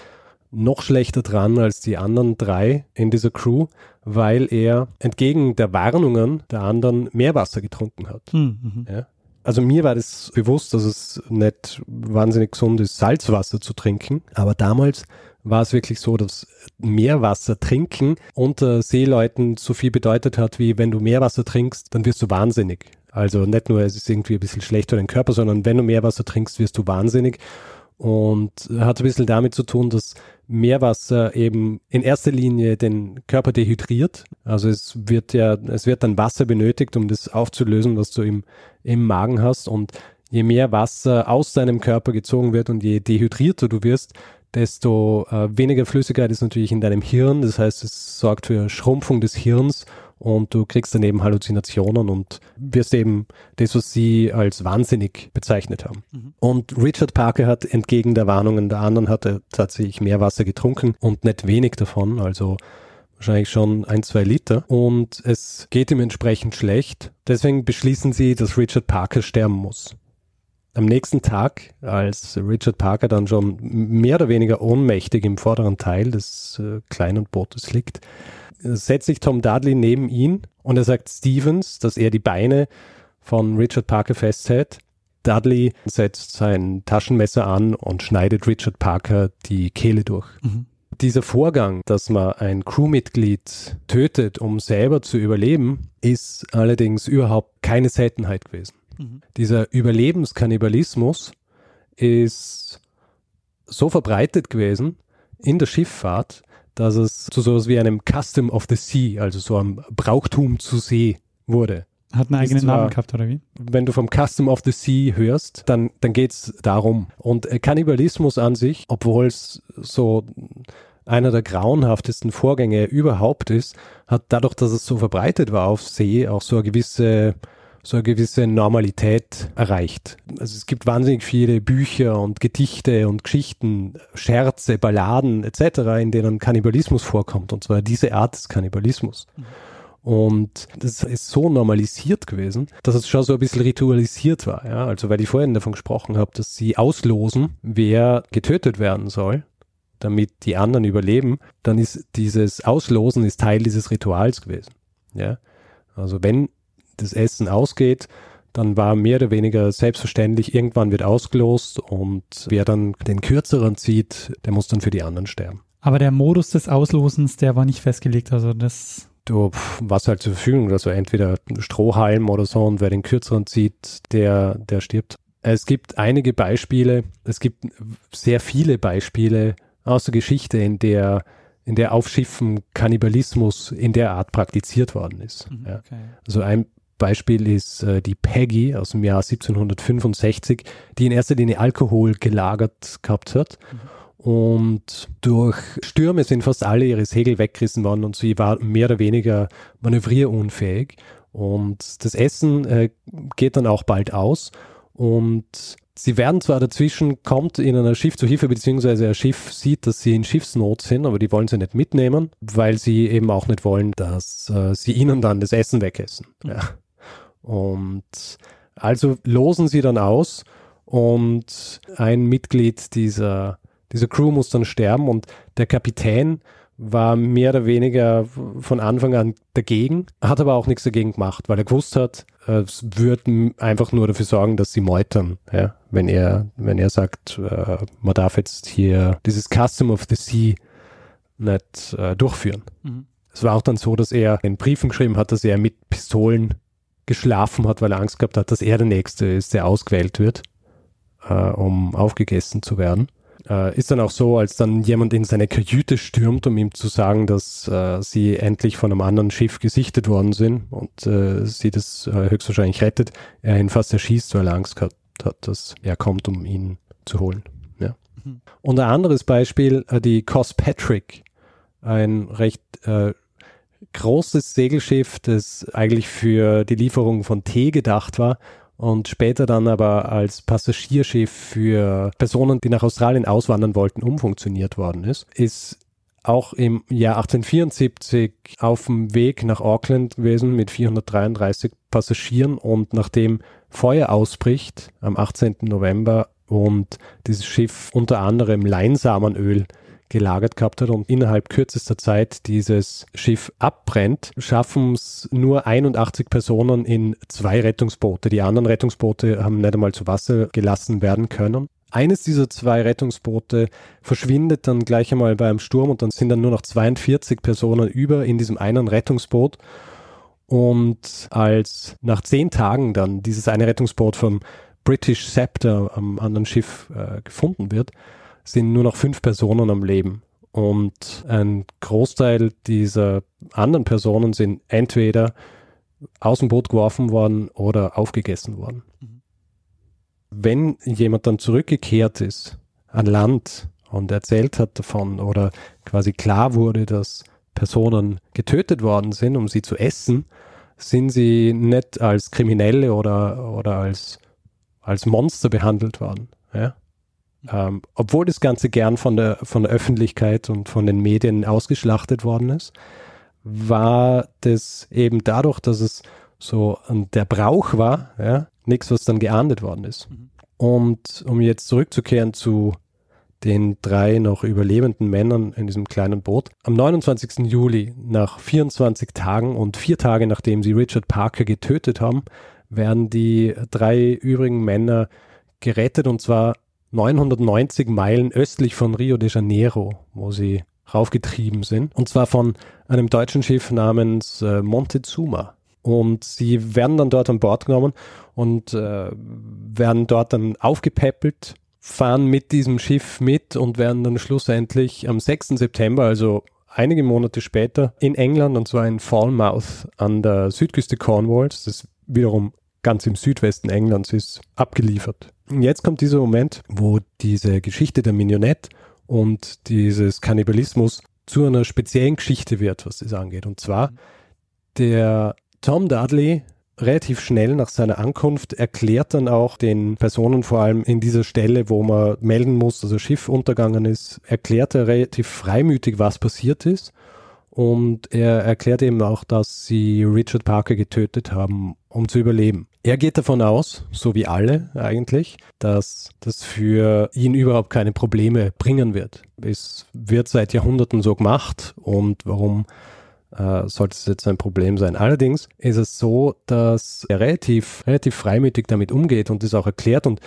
noch schlechter dran als die anderen drei in dieser Crew, weil er entgegen der Warnungen der anderen Meerwasser getrunken hat. Mhm. Ja? Also mir war das bewusst, dass es nicht wahnsinnig gesund ist, Salzwasser zu trinken, aber damals war es wirklich so, dass Meerwasser trinken unter Seeleuten so viel bedeutet hat, wie wenn du Meerwasser trinkst, dann wirst du wahnsinnig. Also nicht nur, es ist irgendwie ein bisschen schlecht für den Körper, sondern wenn du Meerwasser trinkst, wirst du wahnsinnig. Und hat ein bisschen damit zu tun, dass Meerwasser eben in erster Linie den Körper dehydriert. Also es wird ja, es wird dann Wasser benötigt, um das aufzulösen, was du im, im Magen hast. Und je mehr Wasser aus deinem Körper gezogen wird und je dehydrierter du wirst, desto äh, weniger Flüssigkeit ist natürlich in deinem Hirn. Das heißt, es sorgt für Schrumpfung des Hirns und du kriegst dann eben Halluzinationen und wirst eben das, was sie als wahnsinnig bezeichnet haben. Mhm. Und Richard Parker hat entgegen der Warnungen der anderen hat er tatsächlich mehr Wasser getrunken und nicht wenig davon, also wahrscheinlich schon ein, zwei Liter und es geht ihm entsprechend schlecht. Deswegen beschließen sie, dass Richard Parker sterben muss. Am nächsten Tag, als Richard Parker dann schon mehr oder weniger ohnmächtig im vorderen Teil des äh, kleinen Bootes liegt, setzt sich Tom Dudley neben ihn und er sagt Stevens, dass er die Beine von Richard Parker festhält. Dudley setzt sein Taschenmesser an und schneidet Richard Parker die Kehle durch. Mhm. Dieser Vorgang, dass man ein Crewmitglied tötet, um selber zu überleben, ist allerdings überhaupt keine Seltenheit gewesen. Mhm. Dieser Überlebenskannibalismus ist so verbreitet gewesen in der Schifffahrt, dass es zu sowas wie einem Custom of the Sea, also so einem Brauchtum zu See wurde. Hat einen eigenen zwar, Namen gehabt, oder wie? Wenn du vom Custom of the Sea hörst, dann, dann geht es darum. Und Kannibalismus an sich, obwohl es so einer der grauenhaftesten Vorgänge überhaupt ist, hat dadurch, dass es so verbreitet war auf See, auch so eine gewisse so eine gewisse Normalität erreicht. Also es gibt wahnsinnig viele Bücher und Gedichte und Geschichten, Scherze, Balladen etc., in denen Kannibalismus vorkommt, und zwar diese Art des Kannibalismus. Und das ist so normalisiert gewesen, dass es schon so ein bisschen ritualisiert war. Ja? Also weil ich vorhin davon gesprochen habe, dass sie auslosen, wer getötet werden soll, damit die anderen überleben, dann ist dieses Auslosen ist Teil dieses Rituals gewesen. Ja? Also wenn das Essen ausgeht, dann war mehr oder weniger selbstverständlich, irgendwann wird ausgelost und wer dann den kürzeren zieht, der muss dann für die anderen sterben. Aber der Modus des Auslosens, der war nicht festgelegt, also das. Du was halt zur Verfügung, also entweder Strohhalm oder so und wer den kürzeren zieht, der, der stirbt. Es gibt einige Beispiele, es gibt sehr viele Beispiele aus der Geschichte, in der in der auf Schiffen Kannibalismus in der Art praktiziert worden ist. Mhm, okay. ja. Also ein Beispiel ist äh, die Peggy aus dem Jahr 1765, die in erster Linie Alkohol gelagert gehabt hat. Mhm. Und durch Stürme sind fast alle ihre Segel weggerissen worden und sie war mehr oder weniger manövrierunfähig. Und das Essen äh, geht dann auch bald aus. Und sie werden zwar dazwischen, kommt ihnen ein Schiff zu Hilfe, beziehungsweise ein Schiff sieht, dass sie in Schiffsnot sind, aber die wollen sie nicht mitnehmen, weil sie eben auch nicht wollen, dass äh, sie ihnen dann das Essen wegessen. Mhm. Ja. Und also losen sie dann aus und ein Mitglied dieser, dieser Crew muss dann sterben und der Kapitän war mehr oder weniger von Anfang an dagegen, hat aber auch nichts dagegen gemacht, weil er gewusst hat, es wird einfach nur dafür sorgen, dass sie meutern, ja? wenn er, wenn er sagt, äh, man darf jetzt hier dieses Custom of the Sea nicht äh, durchführen. Mhm. Es war auch dann so, dass er in Briefen geschrieben hat, dass er mit Pistolen geschlafen hat, weil er Angst gehabt hat, dass er der Nächste ist, der ausgewählt wird, äh, um aufgegessen zu werden. Äh, ist dann auch so, als dann jemand in seine Kajüte stürmt, um ihm zu sagen, dass äh, sie endlich von einem anderen Schiff gesichtet worden sind und äh, sie das äh, höchstwahrscheinlich rettet, er ihn fast erschießt, weil er Angst gehabt hat, dass er kommt, um ihn zu holen. Ja. Mhm. Und ein anderes Beispiel, äh, die Cospatrick, ein recht großes Segelschiff, das eigentlich für die Lieferung von Tee gedacht war und später dann aber als Passagierschiff für Personen, die nach Australien auswandern wollten, umfunktioniert worden ist, ist auch im Jahr 1874 auf dem Weg nach Auckland gewesen mit 433 Passagieren und nachdem Feuer ausbricht am 18. November und dieses Schiff unter anderem Leinsamenöl gelagert gehabt hat und innerhalb kürzester Zeit dieses Schiff abbrennt, schaffen es nur 81 Personen in zwei Rettungsboote. Die anderen Rettungsboote haben nicht einmal zu Wasser gelassen werden können. Eines dieser zwei Rettungsboote verschwindet dann gleich einmal beim Sturm und dann sind dann nur noch 42 Personen über in diesem einen Rettungsboot. Und als nach zehn Tagen dann dieses eine Rettungsboot vom British Scepter am anderen Schiff äh, gefunden wird, sind nur noch fünf Personen am Leben. Und ein Großteil dieser anderen Personen sind entweder aus dem Boot geworfen worden oder aufgegessen worden. Mhm. Wenn jemand dann zurückgekehrt ist an Land und erzählt hat davon oder quasi klar wurde, dass Personen getötet worden sind, um sie zu essen, sind sie nicht als Kriminelle oder, oder als, als Monster behandelt worden. Ja? Ähm, obwohl das Ganze gern von der, von der Öffentlichkeit und von den Medien ausgeschlachtet worden ist, war das eben dadurch, dass es so der Brauch war, ja, nichts, was dann geahndet worden ist. Mhm. Und um jetzt zurückzukehren zu den drei noch überlebenden Männern in diesem kleinen Boot. Am 29. Juli, nach 24 Tagen und vier Tage nachdem sie Richard Parker getötet haben, werden die drei übrigen Männer gerettet und zwar 990 Meilen östlich von Rio de Janeiro, wo sie raufgetrieben sind. Und zwar von einem deutschen Schiff namens äh, Montezuma. Und sie werden dann dort an Bord genommen und äh, werden dort dann aufgepäppelt, fahren mit diesem Schiff mit und werden dann schlussendlich am 6. September, also einige Monate später, in England, und zwar in Falmouth an der Südküste Cornwalls, das wiederum ganz im Südwesten Englands ist, abgeliefert. Jetzt kommt dieser Moment, wo diese Geschichte der Mignonette und dieses Kannibalismus zu einer speziellen Geschichte wird, was das angeht. Und zwar der Tom Dudley relativ schnell nach seiner Ankunft erklärt dann auch den Personen, vor allem in dieser Stelle, wo man melden muss, dass ein Schiff untergegangen ist, erklärt er relativ freimütig, was passiert ist und er erklärt eben auch, dass sie Richard Parker getötet haben, um zu überleben. Er geht davon aus, so wie alle eigentlich, dass das für ihn überhaupt keine Probleme bringen wird. Es wird seit Jahrhunderten so gemacht und warum äh, sollte es jetzt ein Problem sein. Allerdings ist es so, dass er relativ, relativ freimütig damit umgeht und das auch erklärt und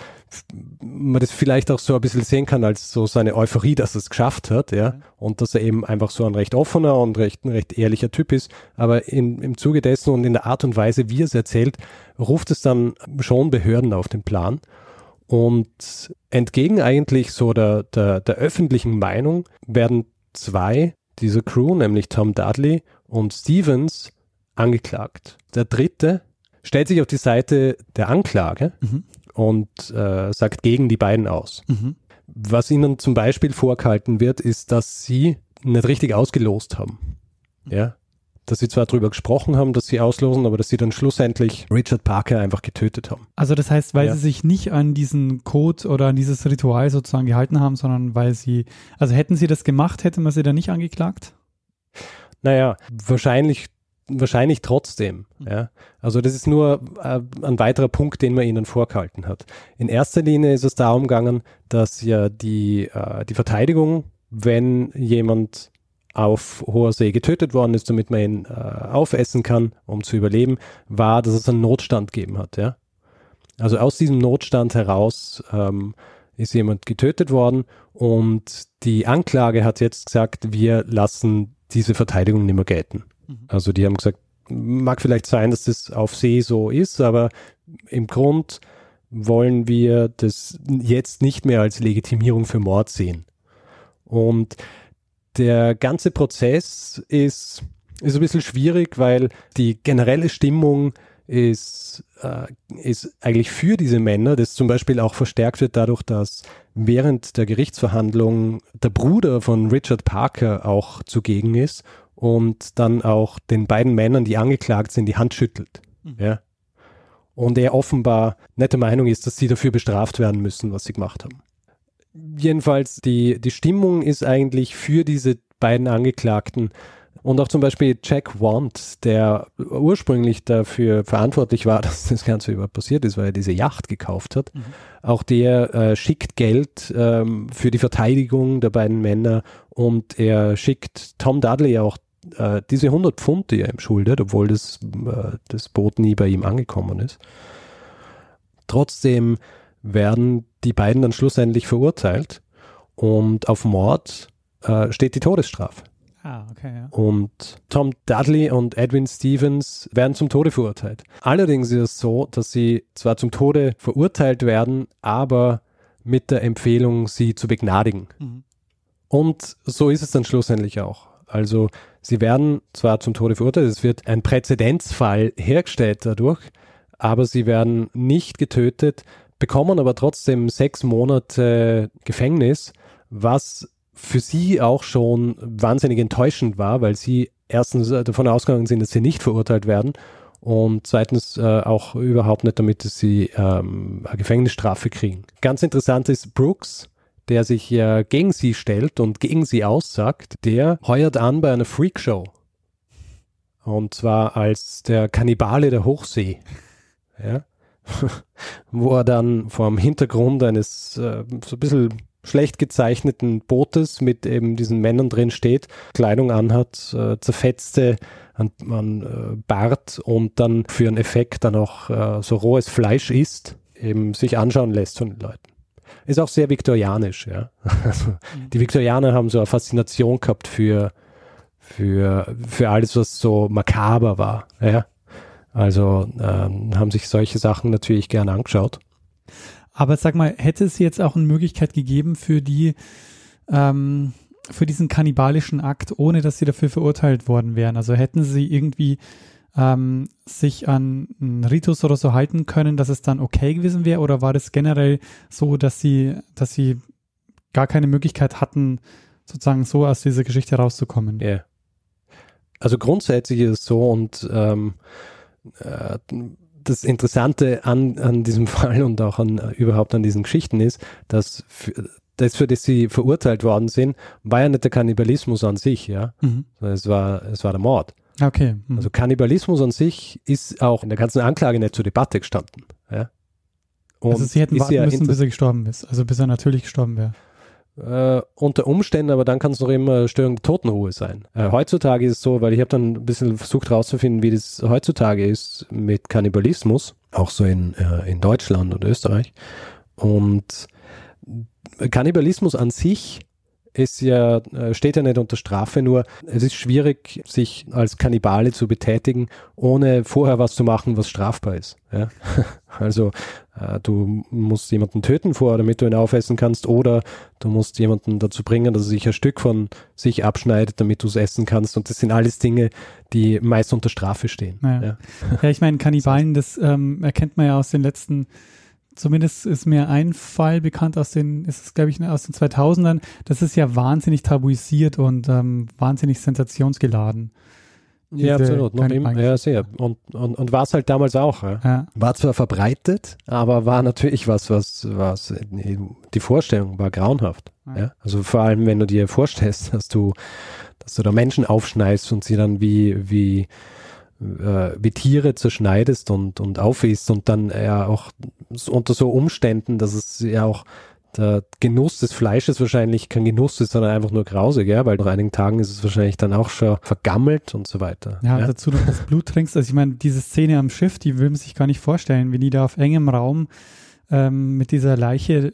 man das vielleicht auch so ein bisschen sehen kann als so seine Euphorie, dass er es geschafft hat, ja, mhm. und dass er eben einfach so ein recht offener und recht, ein recht ehrlicher Typ ist. Aber in, im Zuge dessen und in der Art und Weise, wie er es erzählt, ruft es dann schon Behörden auf den Plan. Und entgegen eigentlich so der, der, der öffentlichen Meinung werden zwei dieser Crew, nämlich Tom Dudley und Stevens angeklagt. Der dritte stellt sich auf die Seite der Anklage mhm. und äh, sagt gegen die beiden aus. Mhm. Was ihnen zum Beispiel vorgehalten wird, ist, dass sie nicht richtig ausgelost haben. Ja, dass sie zwar darüber gesprochen haben, dass sie auslosen, aber dass sie dann schlussendlich Richard Parker einfach getötet haben. Also das heißt, weil ja. sie sich nicht an diesen Code oder an dieses Ritual sozusagen gehalten haben, sondern weil sie, also hätten sie das gemacht, hätte man sie dann nicht angeklagt? Naja, wahrscheinlich wahrscheinlich trotzdem. Mhm. Ja. Also das ist nur äh, ein weiterer Punkt, den man ihnen vorgehalten hat. In erster Linie ist es darum gegangen, dass ja die, äh, die Verteidigung, wenn jemand auf hoher See getötet worden ist, damit man ihn äh, aufessen kann, um zu überleben, war, dass es einen Notstand gegeben hat. Ja? Also aus diesem Notstand heraus ähm, ist jemand getötet worden und die Anklage hat jetzt gesagt, wir lassen diese Verteidigung nicht mehr gelten. Mhm. Also die haben gesagt, mag vielleicht sein, dass das auf See so ist, aber im Grund wollen wir das jetzt nicht mehr als Legitimierung für Mord sehen. Und der ganze Prozess ist, ist ein bisschen schwierig, weil die generelle Stimmung ist, äh, ist eigentlich für diese Männer, das zum Beispiel auch verstärkt wird dadurch, dass während der Gerichtsverhandlung der Bruder von Richard Parker auch zugegen ist und dann auch den beiden Männern, die angeklagt sind, die Hand schüttelt. Mhm. Ja. Und er offenbar nicht der Meinung ist, dass sie dafür bestraft werden müssen, was sie gemacht haben. Jedenfalls, die, die Stimmung ist eigentlich für diese beiden Angeklagten und auch zum Beispiel Jack Want, der ursprünglich dafür verantwortlich war, dass das Ganze überhaupt passiert ist, weil er diese Yacht gekauft hat. Mhm. Auch der äh, schickt Geld ähm, für die Verteidigung der beiden Männer und er schickt Tom Dudley auch äh, diese 100 Pfund, die er ihm schuldet, obwohl das, äh, das Boot nie bei ihm angekommen ist. Trotzdem werden die beiden dann schlussendlich verurteilt und auf Mord äh, steht die Todesstrafe. Ah, okay, ja. Und Tom Dudley und Edwin Stevens werden zum Tode verurteilt. Allerdings ist es so, dass sie zwar zum Tode verurteilt werden, aber mit der Empfehlung, sie zu begnadigen. Mhm. Und so ist es dann schlussendlich auch. Also sie werden zwar zum Tode verurteilt, es wird ein Präzedenzfall hergestellt dadurch, aber sie werden nicht getötet, bekommen aber trotzdem sechs Monate Gefängnis, was für sie auch schon wahnsinnig enttäuschend war, weil sie erstens äh, davon ausgegangen sind, dass sie nicht verurteilt werden und zweitens äh, auch überhaupt nicht damit, dass sie ähm, eine Gefängnisstrafe kriegen. Ganz interessant ist Brooks, der sich ja gegen sie stellt und gegen sie aussagt, der heuert an bei einer Freakshow. Und zwar als der Kannibale der Hochsee. Ja. Wo er dann vor dem Hintergrund eines äh, so ein bisschen schlecht gezeichneten Bootes mit eben diesen Männern drin steht, Kleidung anhat, äh, zerfetzte an, an äh, Bart und dann für einen Effekt dann auch äh, so rohes Fleisch isst, eben sich anschauen lässt von den Leuten. Ist auch sehr viktorianisch, ja. Also, mhm. Die Viktorianer haben so eine Faszination gehabt für, für, für alles, was so makaber war, ja. Also ähm, haben sich solche Sachen natürlich gerne angeschaut. Aber sag mal, hätte es jetzt auch eine Möglichkeit gegeben für die, ähm, für diesen kannibalischen Akt, ohne dass sie dafür verurteilt worden wären? Also hätten sie irgendwie ähm, sich an einen Ritus oder so halten können, dass es dann okay gewesen wäre? Oder war das generell so, dass sie, dass sie gar keine Möglichkeit hatten, sozusagen so aus dieser Geschichte rauszukommen? Ja. Yeah. Also grundsätzlich ist es so und ähm, äh, das Interessante an, an diesem Fall und auch an, äh, überhaupt an diesen Geschichten ist, dass für, das, für das sie verurteilt worden sind, war ja nicht der Kannibalismus an sich, ja. Mhm. Es war, es war der Mord. Okay. Mhm. Also Kannibalismus an sich ist auch in der ganzen Anklage nicht zur Debatte gestanden. Ja? Und also sie hätten warten ja müssen, bis er gestorben ist, also bis er natürlich gestorben wäre. Äh, unter Umständen, aber dann kann es noch immer Störung Totenruhe sein. Äh, heutzutage ist es so, weil ich habe dann ein bisschen versucht herauszufinden, wie das heutzutage ist mit Kannibalismus, auch so in, äh, in Deutschland und Österreich. Und Kannibalismus an sich ist ja, äh, steht ja nicht unter Strafe, nur es ist schwierig, sich als Kannibale zu betätigen, ohne vorher was zu machen, was strafbar ist. Ja? Also äh, du musst jemanden töten vorher, damit du ihn aufessen kannst, oder du musst jemanden dazu bringen, dass er sich ein Stück von sich abschneidet, damit du es essen kannst. Und das sind alles Dinge, die meist unter Strafe stehen. Ja, ja. ja ich meine, Kannibalen, das ähm, erkennt man ja aus den letzten zumindest ist mir ein Fall bekannt aus den, ist es glaube ich aus den 2000ern, das ist ja wahnsinnig tabuisiert und ähm, wahnsinnig sensationsgeladen. Ja, absolut. Noch immer, ja, sehr. Und, und, und war es halt damals auch. Ja. ja. War zwar verbreitet, aber war natürlich was, was, was, die Vorstellung war grauenhaft. Ja. ja. Also vor allem, wenn du dir vorstellst, dass du, dass du da Menschen aufschneidest und sie dann wie, wie, wie Tiere zerschneidest und, und aufisst und dann ja auch unter so Umständen, dass es ja auch der Genuss des Fleisches wahrscheinlich kein Genuss ist, sondern einfach nur grausig, ja, weil nach einigen Tagen ist es wahrscheinlich dann auch schon vergammelt und so weiter. Ja, ja. dazu noch das Blut trinkst. Also ich meine, diese Szene am Schiff, die will man sich gar nicht vorstellen, wenn die da auf engem Raum ähm, mit dieser Leiche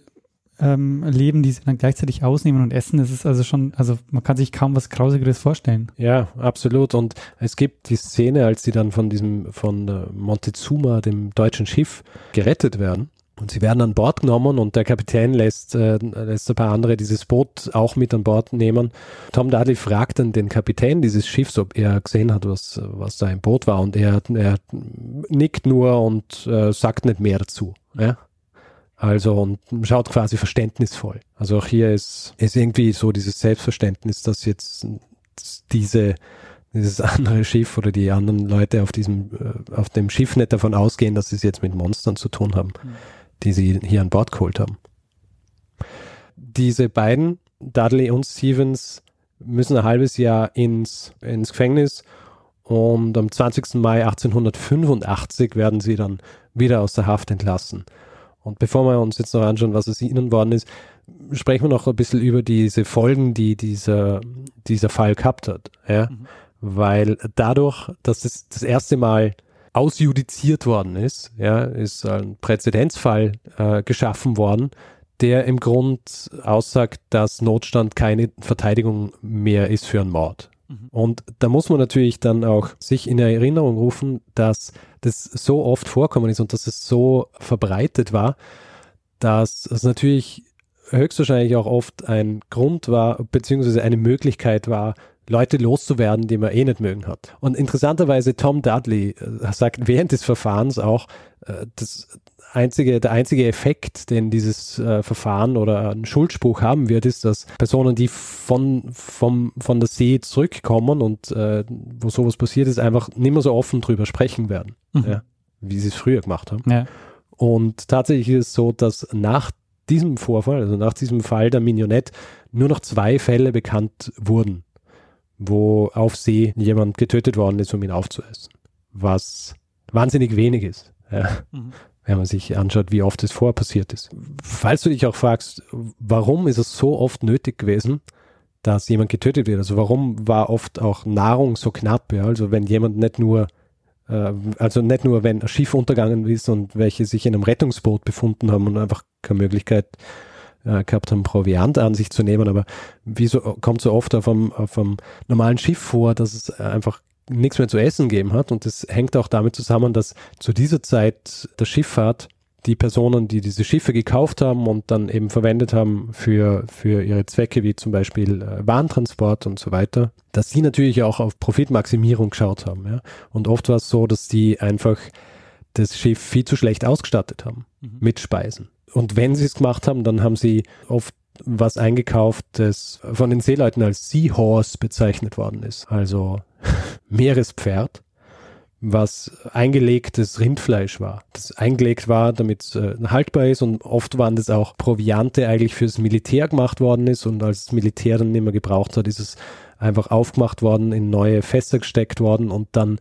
ähm, leben, die sie dann gleichzeitig ausnehmen und essen. Das ist also schon, also man kann sich kaum was Grausigeres vorstellen. Ja, absolut. Und es gibt die Szene, als sie dann von diesem, von Montezuma, dem deutschen Schiff, gerettet werden. Und sie werden an Bord genommen und der Kapitän lässt, äh, lässt ein paar andere dieses Boot auch mit an Bord nehmen. Tom Dudley fragt dann den Kapitän dieses Schiffs, ob er gesehen hat, was, was da im Boot war. Und er, er nickt nur und äh, sagt nicht mehr dazu. Ja? Also und schaut quasi verständnisvoll. Also auch hier ist, ist irgendwie so dieses Selbstverständnis, dass jetzt diese, dieses andere Schiff oder die anderen Leute auf diesem, äh, auf dem Schiff nicht davon ausgehen, dass sie es jetzt mit Monstern zu tun haben, mhm. die sie hier an Bord geholt haben. Diese beiden, Dudley und Stevens, müssen ein halbes Jahr ins, ins Gefängnis und am 20. Mai 1885 werden sie dann wieder aus der Haft entlassen. Und bevor wir uns jetzt noch anschauen, was es ihnen worden ist, sprechen wir noch ein bisschen über diese Folgen, die dieser, dieser Fall gehabt hat. Ja? Mhm. Weil dadurch, dass es das erste Mal ausjudiziert worden ist, ja, ist ein Präzedenzfall äh, geschaffen worden, der im Grund aussagt, dass Notstand keine Verteidigung mehr ist für einen Mord. Mhm. Und da muss man natürlich dann auch sich in Erinnerung rufen, dass das so oft vorkommen ist und dass es so verbreitet war, dass es natürlich höchstwahrscheinlich auch oft ein Grund war, beziehungsweise eine Möglichkeit war, Leute loszuwerden, die man eh nicht mögen hat. Und interessanterweise Tom Dudley äh, sagt während des Verfahrens auch, äh, das einzige, der einzige Effekt, den dieses äh, Verfahren oder ein Schuldspruch haben wird, ist, dass Personen, die von, vom, von der See zurückkommen und äh, wo sowas passiert ist, einfach nicht mehr so offen drüber sprechen werden, mhm. ja, wie sie es früher gemacht haben. Ja. Und tatsächlich ist es so, dass nach diesem Vorfall, also nach diesem Fall der Mignonette, nur noch zwei Fälle bekannt wurden, wo auf See jemand getötet worden ist, um ihn aufzuessen. Was wahnsinnig wenig ist. Ja. Mhm wenn man sich anschaut, wie oft es vorher passiert ist. Falls du dich auch fragst, warum ist es so oft nötig gewesen, dass jemand getötet wird? Also warum war oft auch Nahrung so knapp? Ja? Also wenn jemand nicht nur, äh, also nicht nur, wenn ein Schiff untergegangen ist und welche sich in einem Rettungsboot befunden haben und einfach keine Möglichkeit äh, gehabt haben, Proviant an sich zu nehmen, aber wieso kommt so oft auf einem, auf einem normalen Schiff vor, dass es einfach nichts mehr zu essen gegeben hat. Und das hängt auch damit zusammen, dass zu dieser Zeit der Schifffahrt die Personen, die diese Schiffe gekauft haben und dann eben verwendet haben für, für ihre Zwecke, wie zum Beispiel äh, Warentransport und so weiter, dass sie natürlich auch auf Profitmaximierung geschaut haben. Ja? Und oft war es so, dass die einfach das Schiff viel zu schlecht ausgestattet haben mhm. mit Speisen. Und wenn sie es gemacht haben, dann haben sie oft was eingekauft, das von den Seeleuten als Seahorse bezeichnet worden ist. Also Meerespferd, was eingelegtes Rindfleisch war. Das eingelegt war, damit es äh, haltbar ist und oft waren das auch Proviante eigentlich fürs Militär gemacht worden ist und als das Militär dann nicht mehr gebraucht hat, ist es einfach aufgemacht worden, in neue Fässer gesteckt worden und dann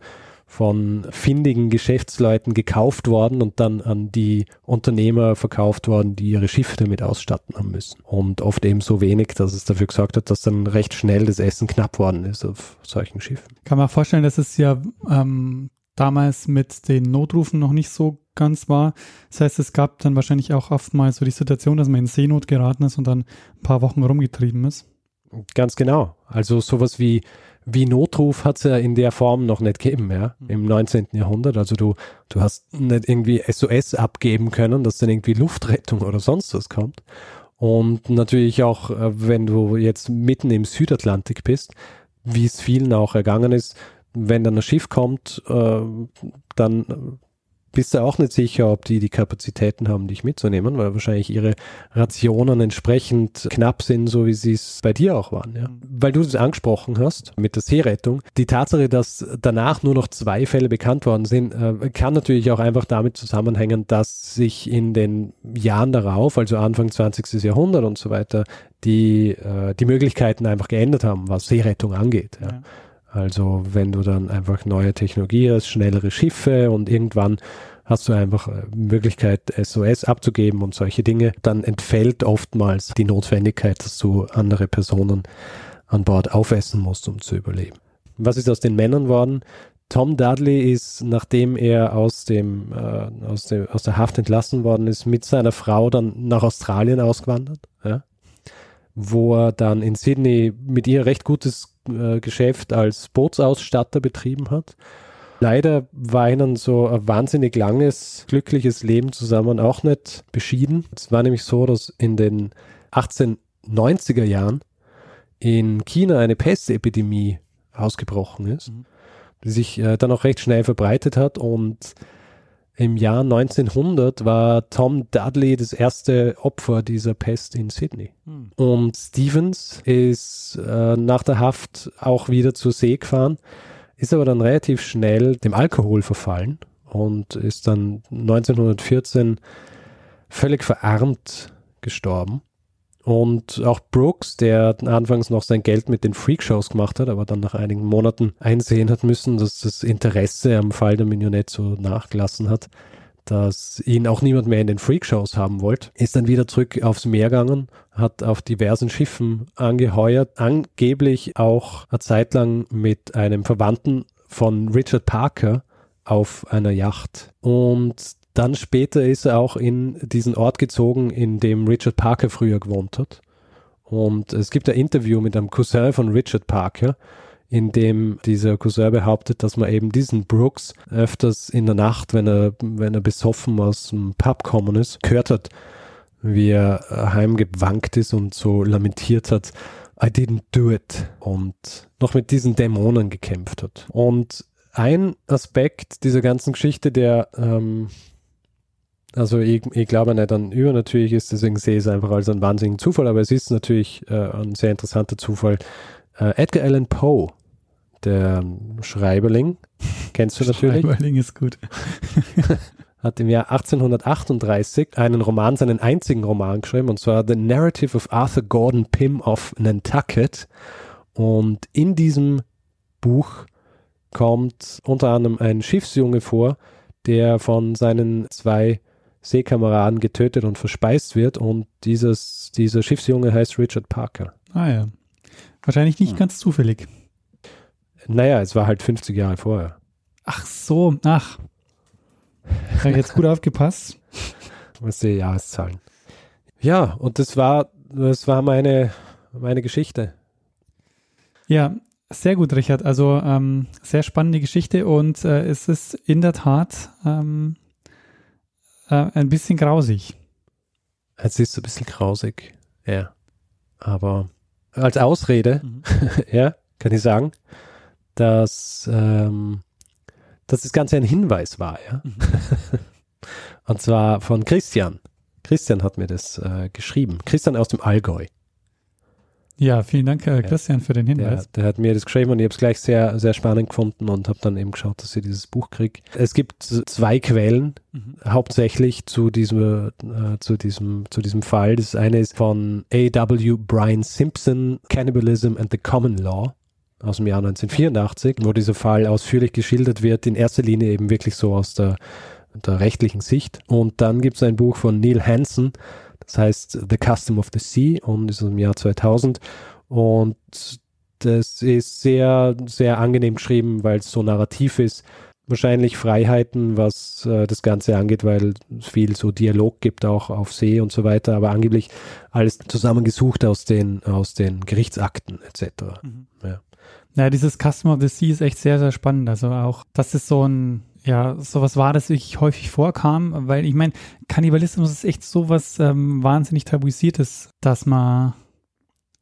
von findigen Geschäftsleuten gekauft worden und dann an die Unternehmer verkauft worden, die ihre Schiffe damit ausstatten haben müssen. Und oft eben so wenig, dass es dafür gesorgt hat, dass dann recht schnell das Essen knapp worden ist auf solchen Schiffen. Kann man vorstellen, dass es ja ähm, damals mit den Notrufen noch nicht so ganz war. Das heißt, es gab dann wahrscheinlich auch oft mal so die Situation, dass man in Seenot geraten ist und dann ein paar Wochen rumgetrieben ist. Ganz genau. Also sowas wie wie Notruf hat es ja in der Form noch nicht gegeben, ja, mhm. im 19. Jahrhundert. Also du, du hast nicht irgendwie SOS abgeben können, dass dann irgendwie Luftrettung oder sonst was kommt. Und natürlich auch, äh, wenn du jetzt mitten im Südatlantik bist, wie es vielen auch ergangen ist, wenn dann ein Schiff kommt, äh, dann bist du auch nicht sicher, ob die die Kapazitäten haben, dich mitzunehmen, weil wahrscheinlich ihre Rationen entsprechend knapp sind, so wie sie es bei dir auch waren. Ja? Mhm. Weil du es angesprochen hast mit der Seerettung. Die Tatsache, dass danach nur noch zwei Fälle bekannt worden sind, äh, kann natürlich auch einfach damit zusammenhängen, dass sich in den Jahren darauf, also Anfang 20. Jahrhundert und so weiter, die, äh, die Möglichkeiten einfach geändert haben, was Seerettung angeht. Ja. ja. Also wenn du dann einfach neue Technologie hast, schnellere Schiffe und irgendwann hast du einfach äh, Möglichkeit, SOS abzugeben und solche Dinge, dann entfällt oftmals die Notwendigkeit, dass du andere Personen an Bord aufessen musst, um zu überleben. Was ist aus den Männern worden? Tom Dudley ist, nachdem er aus, dem, äh, aus, dem, aus der Haft entlassen worden ist, mit seiner Frau dann nach Australien ausgewandert, ja? wo er dann in Sydney mit ihr recht gutes äh, Geschäft als Bootsausstatter betrieben hat. Leider war ihnen so ein wahnsinnig langes, glückliches Leben zusammen auch nicht beschieden. Es war nämlich so, dass in den 1890er Jahren in China eine Pestepidemie ausgebrochen ist, mhm. die sich äh, dann auch recht schnell verbreitet hat und im Jahr 1900 war Tom Dudley das erste Opfer dieser Pest in Sydney. Hm. Und Stevens ist äh, nach der Haft auch wieder zur See gefahren, ist aber dann relativ schnell dem Alkohol verfallen und ist dann 1914 völlig verarmt gestorben. Und auch Brooks, der anfangs noch sein Geld mit den Freakshows gemacht hat, aber dann nach einigen Monaten einsehen hat müssen, dass das Interesse am Fall der Minionette so nachgelassen hat, dass ihn auch niemand mehr in den Freakshows haben wollte, ist dann wieder zurück aufs Meer gegangen, hat auf diversen Schiffen angeheuert, angeblich auch eine Zeit lang mit einem Verwandten von Richard Parker auf einer Yacht. Und dann später ist er auch in diesen Ort gezogen, in dem Richard Parker früher gewohnt hat. Und es gibt ein Interview mit einem Cousin von Richard Parker, in dem dieser Cousin behauptet, dass man eben diesen Brooks öfters in der Nacht, wenn er, wenn er besoffen aus dem Pub gekommen ist, gehört hat, wie er heimgewankt ist und so lamentiert hat, I didn't do it und noch mit diesen Dämonen gekämpft hat. Und ein Aspekt dieser ganzen Geschichte, der ähm, also ich, ich glaube nicht an übernatürlich ist, deswegen sehe ich es einfach als einen wahnsinnigen Zufall, aber es ist natürlich äh, ein sehr interessanter Zufall. Äh, Edgar Allan Poe, der Schreiberling, kennst du natürlich. Schreiberling ist gut. hat im Jahr 1838 einen Roman, seinen einzigen Roman geschrieben, und zwar The Narrative of Arthur Gordon Pym of Nantucket. Und in diesem Buch kommt unter anderem ein Schiffsjunge vor, der von seinen zwei Seekameraden getötet und verspeist wird. Und dieses, dieser Schiffsjunge heißt Richard Parker. Ah ja. Wahrscheinlich nicht hm. ganz zufällig. Naja, es war halt 50 Jahre vorher. Ach so, ach. Habe ich jetzt gut aufgepasst. Was die Jahreszahlen. Ja, und das war, das war meine, meine Geschichte. Ja, sehr gut, Richard. Also ähm, sehr spannende Geschichte und äh, es ist in der Tat ähm, äh, ein bisschen grausig. Es ist ein bisschen grausig, ja. Aber als Ausrede, mhm. ja, kann ich sagen, dass, ähm, dass das Ganze ein Hinweis war, ja. Mhm. Und zwar von Christian. Christian hat mir das äh, geschrieben. Christian aus dem Allgäu. Ja, vielen Dank, äh, Christian, ja, für den Hinweis. Der, der, hat mir das geschrieben und ich habe es gleich sehr, sehr spannend gefunden und habe dann eben geschaut, dass ich dieses Buch kriege. Es gibt zwei Quellen, mhm. hauptsächlich zu diesem, äh, zu, diesem, zu diesem Fall. Das eine ist von A.W. Brian Simpson, Cannibalism and the Common Law aus dem Jahr 1984, wo dieser Fall ausführlich geschildert wird, in erster Linie eben wirklich so aus der, der rechtlichen Sicht. Und dann gibt es ein Buch von Neil Hansen, das heißt The Custom of the Sea und ist im Jahr 2000. Und das ist sehr, sehr angenehm geschrieben, weil es so narrativ ist. Wahrscheinlich Freiheiten, was äh, das Ganze angeht, weil es viel so Dialog gibt auch auf See und so weiter, aber angeblich alles zusammengesucht aus den, aus den Gerichtsakten etc. Mhm. Ja. ja, dieses Custom of the Sea ist echt sehr, sehr spannend. Also auch, das ist so ein ja, sowas war, das wirklich häufig vorkam, weil ich meine, Kannibalismus ist echt sowas ähm, wahnsinnig tabuisiertes, dass man,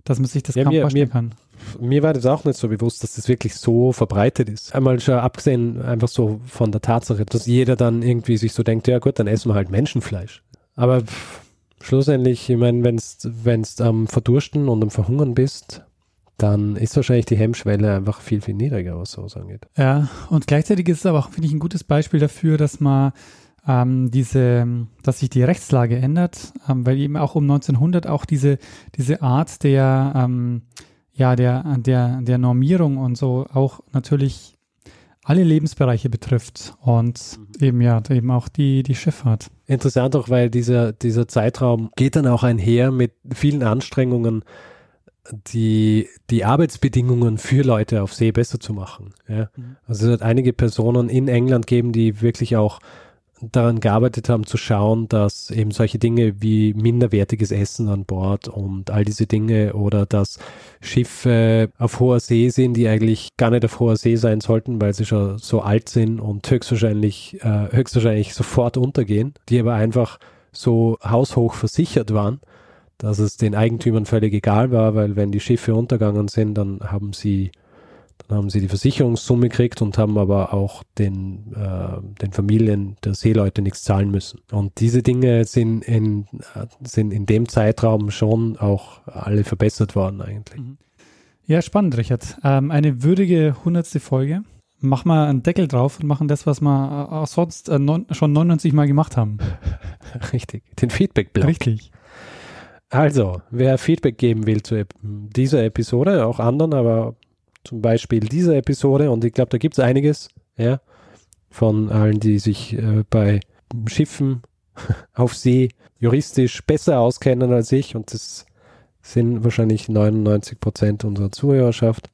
dass man sich das ja, kaum mir, vorstellen mir, kann. Mir war das auch nicht so bewusst, dass das wirklich so verbreitet ist. Einmal schon abgesehen einfach so von der Tatsache, dass jeder dann irgendwie sich so denkt, ja gut, dann essen wir halt Menschenfleisch. Aber pff, schlussendlich, ich meine, wenn es am Verdursten und am Verhungern bist, dann ist wahrscheinlich die Hemmschwelle einfach viel, viel niedriger, was sowas angeht. Ja, und gleichzeitig ist es aber auch, finde ich, ein gutes Beispiel dafür, dass man ähm, diese, dass sich die Rechtslage ändert, ähm, weil eben auch um 1900 auch diese, diese Art der, ähm, ja, der, der, der Normierung und so auch natürlich alle Lebensbereiche betrifft und mhm. eben ja, eben auch die, die Schifffahrt. Interessant auch, weil dieser, dieser Zeitraum geht dann auch einher mit vielen Anstrengungen, die, die Arbeitsbedingungen für Leute auf See besser zu machen. Ja. Mhm. Also es hat einige Personen in England geben, die wirklich auch daran gearbeitet haben zu schauen, dass eben solche Dinge wie minderwertiges Essen an Bord und all diese Dinge oder dass Schiffe auf hoher See sind, die eigentlich gar nicht auf hoher See sein sollten, weil sie schon so alt sind und höchstwahrscheinlich, äh, höchstwahrscheinlich sofort untergehen, die aber einfach so haushoch versichert waren dass es den Eigentümern völlig egal war, weil wenn die Schiffe untergegangen sind, dann haben sie Dann haben sie die Versicherungssumme gekriegt und haben aber auch den, äh, den Familien der Seeleute nichts zahlen müssen. Und diese Dinge sind in, äh, sind in dem Zeitraum schon auch alle verbessert worden eigentlich. Mhm. Ja, spannend, Richard. Ähm, eine würdige hundertste Folge. Mach mal einen Deckel drauf und machen das, was wir äh, auch sonst äh, schon 99 Mal gemacht haben. Richtig, den Feedback-Block. Richtig. Also, wer Feedback geben will zu dieser Episode, auch anderen, aber zum Beispiel dieser Episode, und ich glaube, da gibt es einiges, ja, von allen, die sich äh, bei Schiffen auf See juristisch besser auskennen als ich, und das sind wahrscheinlich 99 Prozent unserer Zuhörerschaft,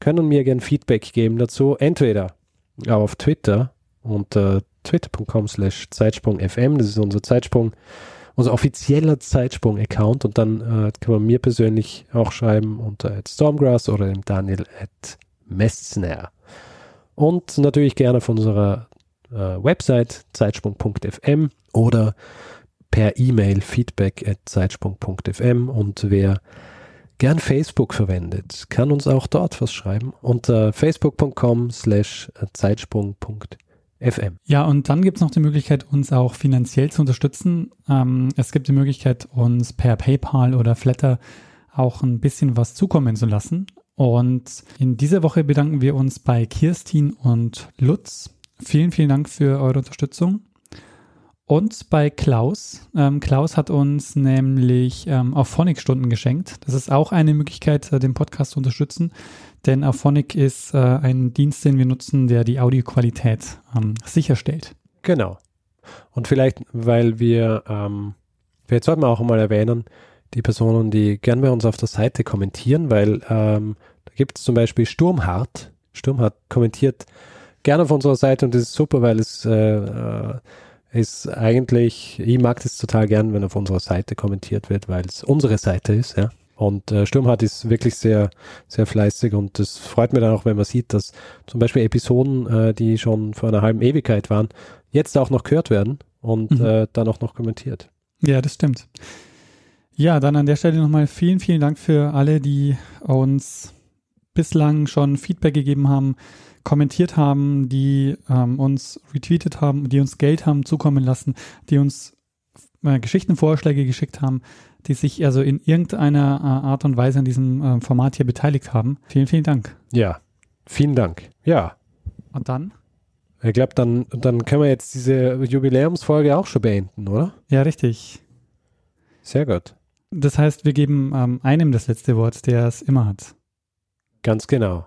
können mir gern Feedback geben dazu, entweder auf Twitter unter twitter.com slash Zeitsprung.fm, das ist unser Zeitsprung, unser offizieller Zeitsprung-Account und dann äh, kann man mir persönlich auch schreiben unter Stormgrass oder dem Daniel at Messner. Und natürlich gerne auf unserer äh, Website zeitsprung.fm oder per E-Mail feedback at zeitsprung.fm und wer gern Facebook verwendet, kann uns auch dort was schreiben unter facebook.com slash zeitsprung.fm. Ja, und dann gibt es noch die Möglichkeit, uns auch finanziell zu unterstützen. Ähm, es gibt die Möglichkeit, uns per PayPal oder Flatter auch ein bisschen was zukommen zu lassen. Und in dieser Woche bedanken wir uns bei Kirstin und Lutz. Vielen, vielen Dank für eure Unterstützung. Und bei Klaus. Ähm, Klaus hat uns nämlich ähm, Auphonic-Stunden geschenkt. Das ist auch eine Möglichkeit, äh, den Podcast zu unterstützen, denn Auphonic ist äh, ein Dienst, den wir nutzen, der die Audioqualität ähm, sicherstellt. Genau. Und vielleicht, weil wir, ähm, vielleicht sollten wir auch mal erwähnen, die Personen, die gern bei uns auf der Seite kommentieren, weil ähm, da gibt es zum Beispiel Sturmhart. Sturmhart kommentiert gerne auf unserer Seite und das ist super, weil es äh, äh ist eigentlich, ich mag das total gern, wenn auf unserer Seite kommentiert wird, weil es unsere Seite ist, ja. Und äh, Sturmhard ist wirklich sehr, sehr fleißig und das freut mich dann auch, wenn man sieht, dass zum Beispiel Episoden, äh, die schon vor einer halben Ewigkeit waren, jetzt auch noch gehört werden und mhm. äh, dann auch noch kommentiert. Ja, das stimmt. Ja, dann an der Stelle nochmal vielen, vielen Dank für alle, die uns bislang schon Feedback gegeben haben kommentiert haben, die ähm, uns retweetet haben, die uns Geld haben zukommen lassen, die uns äh, Geschichtenvorschläge geschickt haben, die sich also in irgendeiner äh, Art und Weise an diesem äh, Format hier beteiligt haben. Vielen, vielen Dank. Ja, vielen Dank. Ja. Und dann? Ich glaube, dann, dann können wir jetzt diese Jubiläumsfolge auch schon beenden, oder? Ja, richtig. Sehr gut. Das heißt, wir geben ähm, einem das letzte Wort, der es immer hat. Ganz genau.